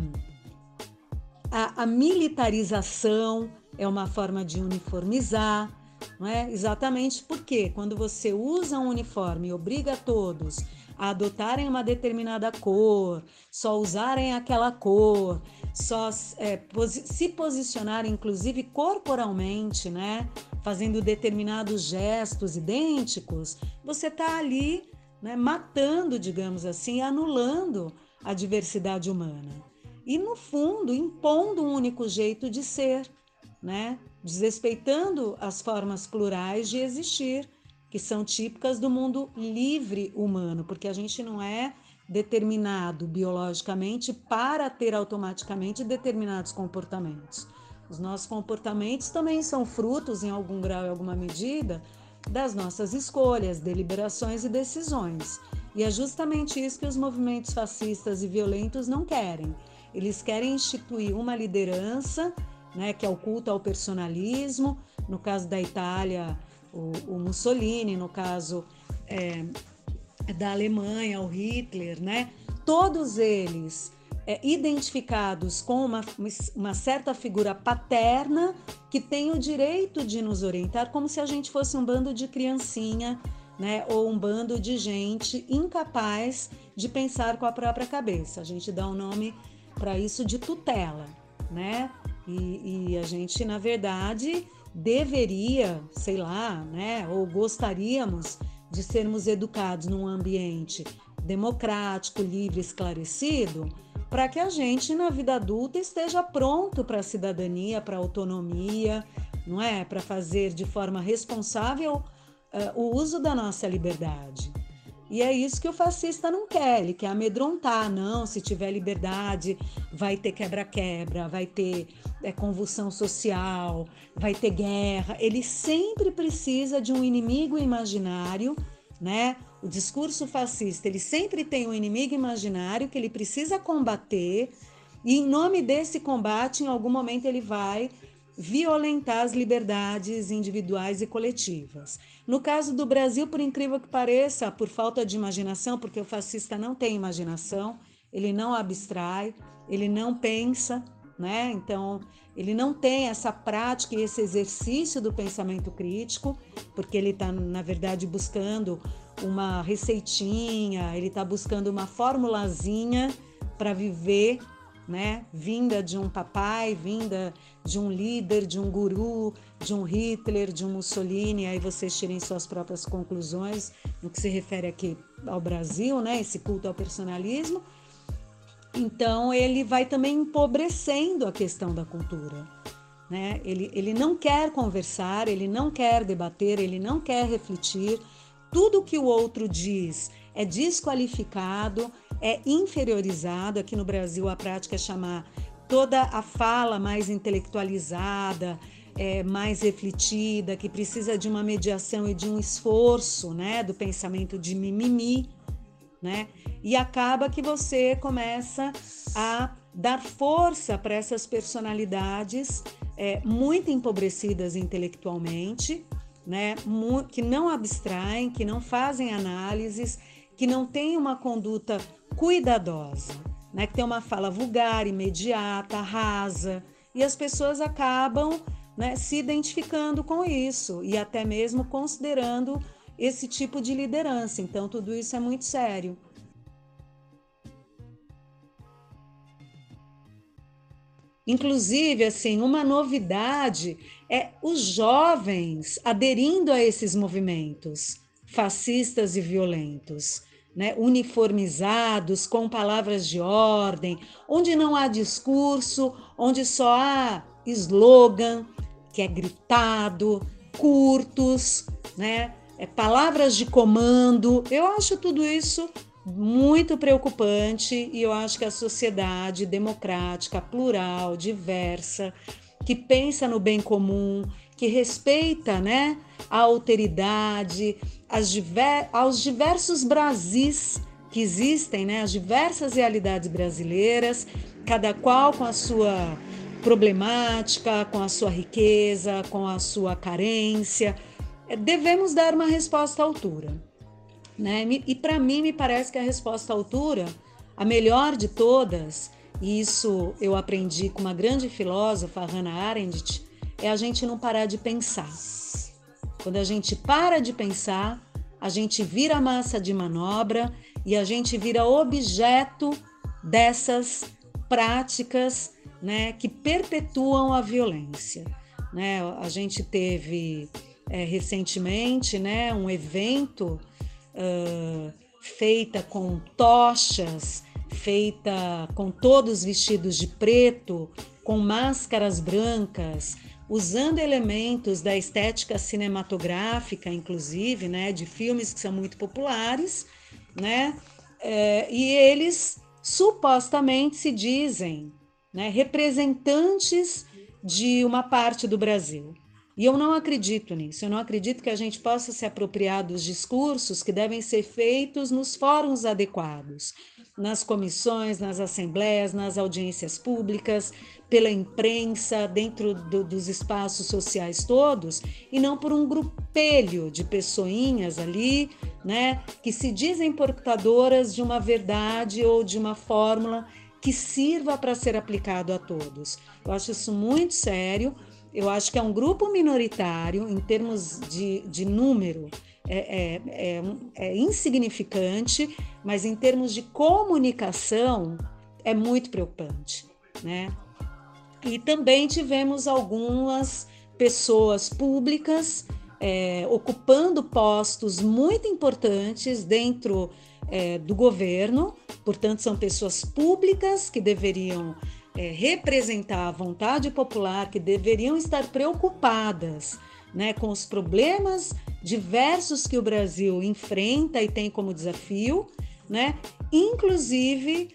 a, a militarização é uma forma de uniformizar, não é? Exatamente porque quando você usa um uniforme e obriga todos a adotarem uma determinada cor, só usarem aquela cor, só é, posi se posicionarem, inclusive corporalmente, né? Fazendo determinados gestos idênticos, você está ali né, matando, digamos assim, anulando a diversidade humana. E, no fundo, impondo um único jeito de ser né? desrespeitando as formas plurais de existir, que são típicas do mundo livre humano, porque a gente não é determinado biologicamente para ter automaticamente determinados comportamentos. Os nossos comportamentos também são frutos, em algum grau e alguma medida, das nossas escolhas, deliberações e decisões. E é justamente isso que os movimentos fascistas e violentos não querem. Eles querem instituir uma liderança né, que é o ao personalismo, no caso da Itália, o, o Mussolini, no caso é, da Alemanha, o Hitler, né? Todos eles é, identificados com uma, uma certa figura paterna que tem o direito de nos orientar, como se a gente fosse um bando de criancinha, né? Ou um bando de gente incapaz de pensar com a própria cabeça. A gente dá um nome para isso de tutela, né? E, e a gente, na verdade, deveria, sei lá, né, ou gostaríamos de sermos educados num ambiente democrático, livre, esclarecido, para que a gente na vida adulta esteja pronto para a cidadania, para a autonomia, não é? Para fazer de forma responsável uh, o uso da nossa liberdade. E é isso que o fascista não quer, ele quer amedrontar, não, se tiver liberdade, vai ter quebra-quebra, vai ter é, convulsão social, vai ter guerra. Ele sempre precisa de um inimigo imaginário, né? O discurso fascista, ele sempre tem um inimigo imaginário que ele precisa combater, e em nome desse combate, em algum momento ele vai violentar as liberdades individuais e coletivas. No caso do Brasil, por incrível que pareça, por falta de imaginação, porque o fascista não tem imaginação, ele não abstrai, ele não pensa, né? Então, ele não tem essa prática e esse exercício do pensamento crítico, porque ele está, na verdade, buscando uma receitinha, ele está buscando uma formulazinha para viver né? Vinda de um papai, vinda de um líder, de um guru, de um Hitler, de um Mussolini, aí vocês tirem suas próprias conclusões no que se refere aqui ao Brasil, né? Esse culto ao personalismo. Então ele vai também empobrecendo a questão da cultura. Né? Ele, ele não quer conversar, ele não quer debater, ele não quer refletir, tudo que o outro diz é desqualificado, é inferiorizado. Aqui no Brasil, a prática é chamar toda a fala mais intelectualizada, é, mais refletida, que precisa de uma mediação e de um esforço, né, do pensamento de mimimi, né? E acaba que você começa a dar força para essas personalidades é, muito empobrecidas intelectualmente, né? Que não abstraem, que não fazem análises, que não têm uma conduta cuidadosa, né? Que tem uma fala vulgar, imediata, rasa, e as pessoas acabam né, se identificando com isso e até mesmo considerando esse tipo de liderança. Então, tudo isso é muito sério. Inclusive, assim, uma novidade é os jovens aderindo a esses movimentos fascistas e violentos, né? uniformizados, com palavras de ordem, onde não há discurso, onde só há slogan, que é gritado, curtos, né? É, palavras de comando. Eu acho tudo isso muito preocupante e eu acho que a sociedade democrática, plural, diversa, que pensa no bem comum, que respeita né, a alteridade, diver, aos diversos Brasis que existem, né, as diversas realidades brasileiras, cada qual com a sua problemática, com a sua riqueza, com a sua carência. Devemos dar uma resposta à altura. Né? E para mim, me parece que a resposta à altura, a melhor de todas, e isso eu aprendi com uma grande filósofa, Hannah Arendt, é a gente não parar de pensar. Quando a gente para de pensar, a gente vira massa de manobra e a gente vira objeto dessas práticas né, que perpetuam a violência. Né? A gente teve é, recentemente né, um evento uh, feita com tochas, feita com todos vestidos de preto, com máscaras brancas, usando elementos da estética cinematográfica, inclusive, né, de filmes que são muito populares, né, é, e eles supostamente se dizem né, representantes de uma parte do Brasil. E eu não acredito nisso. Eu não acredito que a gente possa se apropriar dos discursos que devem ser feitos nos fóruns adequados, nas comissões, nas assembleias, nas audiências públicas, pela imprensa, dentro do, dos espaços sociais todos, e não por um grupelho de pessoinhas ali, né, que se dizem portadoras de uma verdade ou de uma fórmula que sirva para ser aplicado a todos. Eu acho isso muito sério eu acho que é um grupo minoritário, em termos de, de número, é, é, é, é insignificante, mas em termos de comunicação, é muito preocupante. Né? E também tivemos algumas pessoas públicas é, ocupando postos muito importantes dentro é, do governo, portanto, são pessoas públicas que deveriam é, representar a vontade popular, que deveriam estar preocupadas né, com os problemas diversos que o Brasil enfrenta e tem como desafio, né, inclusive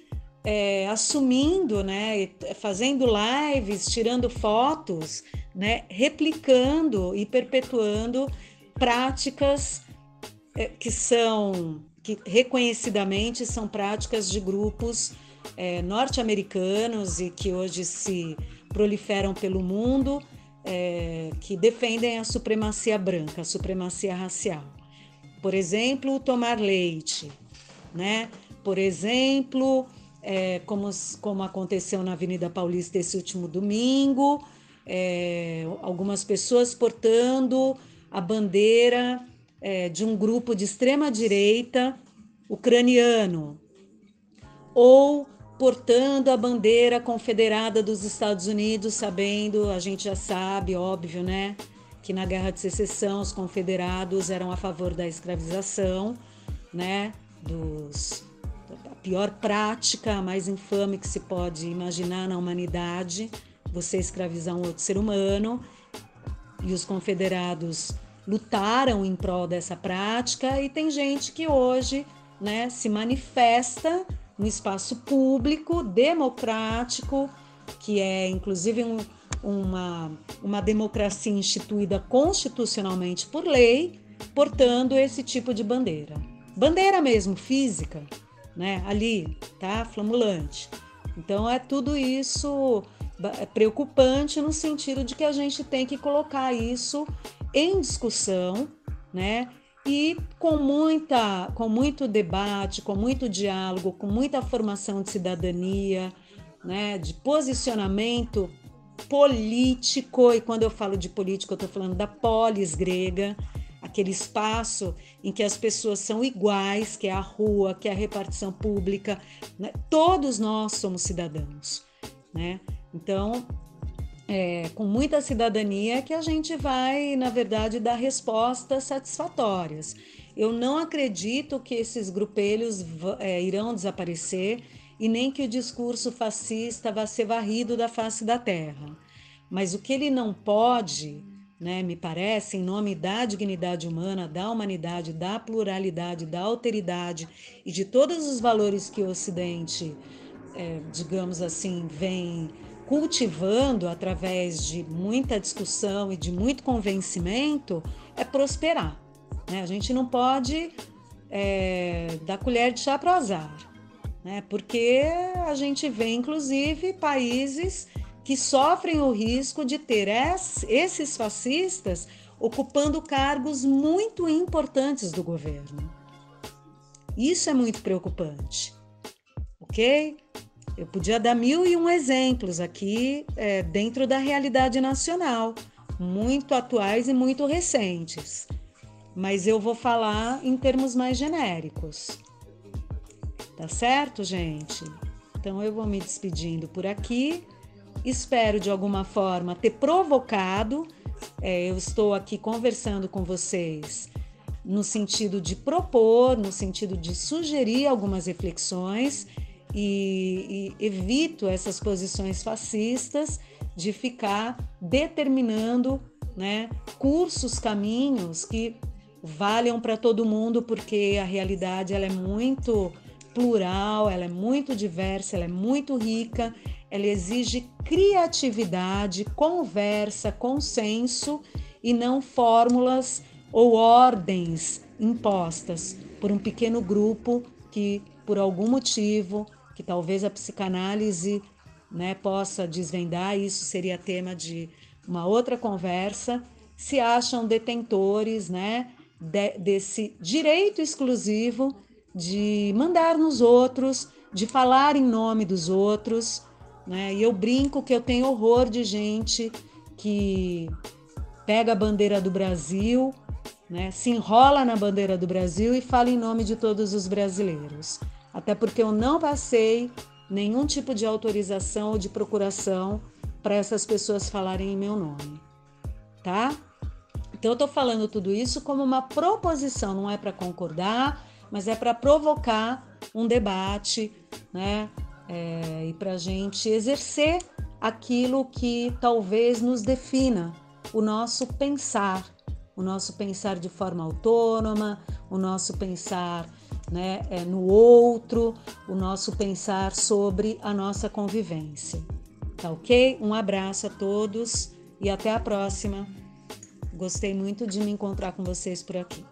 é, assumindo, né, fazendo lives, tirando fotos, né, replicando e perpetuando práticas é, que são que reconhecidamente são práticas de grupos é, norte-americanos e que hoje se proliferam pelo mundo, é, que defendem a supremacia branca, a supremacia racial. Por exemplo, tomar leite, né? Por exemplo, é, como, como aconteceu na Avenida Paulista esse último domingo, é, algumas pessoas portando a bandeira é, de um grupo de extrema direita ucraniano, ou portando a bandeira confederada dos Estados Unidos, sabendo, a gente já sabe, óbvio, né, que na Guerra de Secessão os confederados eram a favor da escravização, né, dos pior prática, a mais infame que se pode imaginar na humanidade, você escravizar um outro ser humano, e os confederados lutaram em prol dessa prática. E tem gente que hoje né, se manifesta no espaço público, democrático, que é inclusive um, uma, uma democracia instituída constitucionalmente por lei, portando esse tipo de bandeira. Bandeira mesmo, física, né? Ali, tá? Flamulante. Então é tudo isso é preocupante no sentido de que a gente tem que colocar isso em discussão, né? E com muita, com muito debate, com muito diálogo, com muita formação de cidadania, né? De posicionamento político. E quando eu falo de político, eu estou falando da polis grega, aquele espaço em que as pessoas são iguais, que é a rua, que é a repartição pública. Né? Todos nós somos cidadãos, né? Então, é, com muita cidadania que a gente vai, na verdade, dar respostas satisfatórias. Eu não acredito que esses grupelhos é, irão desaparecer e nem que o discurso fascista vá ser varrido da face da terra. Mas o que ele não pode, né, me parece, em nome da dignidade humana, da humanidade, da pluralidade, da alteridade e de todos os valores que o Ocidente, é, digamos assim, vem cultivando através de muita discussão e de muito convencimento é prosperar. Né? A gente não pode é, dar colher de chá para o azar, né? porque a gente vê, inclusive, países que sofrem o risco de ter esses fascistas ocupando cargos muito importantes do governo. Isso é muito preocupante, ok? Eu podia dar mil e um exemplos aqui é, dentro da realidade nacional, muito atuais e muito recentes, mas eu vou falar em termos mais genéricos. Tá certo, gente? Então eu vou me despedindo por aqui. Espero de alguma forma ter provocado. É, eu estou aqui conversando com vocês no sentido de propor, no sentido de sugerir algumas reflexões e, e evito essas posições fascistas de ficar determinando né, cursos, caminhos que valham para todo mundo, porque a realidade ela é muito plural, ela é muito diversa, ela é muito rica, ela exige criatividade, conversa, consenso e não fórmulas ou ordens impostas por um pequeno grupo que, por algum motivo, que talvez a psicanálise né, possa desvendar, isso seria tema de uma outra conversa, se acham detentores né, de, desse direito exclusivo de mandar nos outros, de falar em nome dos outros. Né? E eu brinco que eu tenho horror de gente que pega a bandeira do Brasil, né, se enrola na bandeira do Brasil e fala em nome de todos os brasileiros até porque eu não passei nenhum tipo de autorização ou de procuração para essas pessoas falarem em meu nome, tá? Então eu estou falando tudo isso como uma proposição, não é para concordar, mas é para provocar um debate, né? É, e para a gente exercer aquilo que talvez nos defina, o nosso pensar, o nosso pensar de forma autônoma, o nosso pensar né, é, no outro, o nosso pensar sobre a nossa convivência. Tá ok? Um abraço a todos e até a próxima. Gostei muito de me encontrar com vocês por aqui.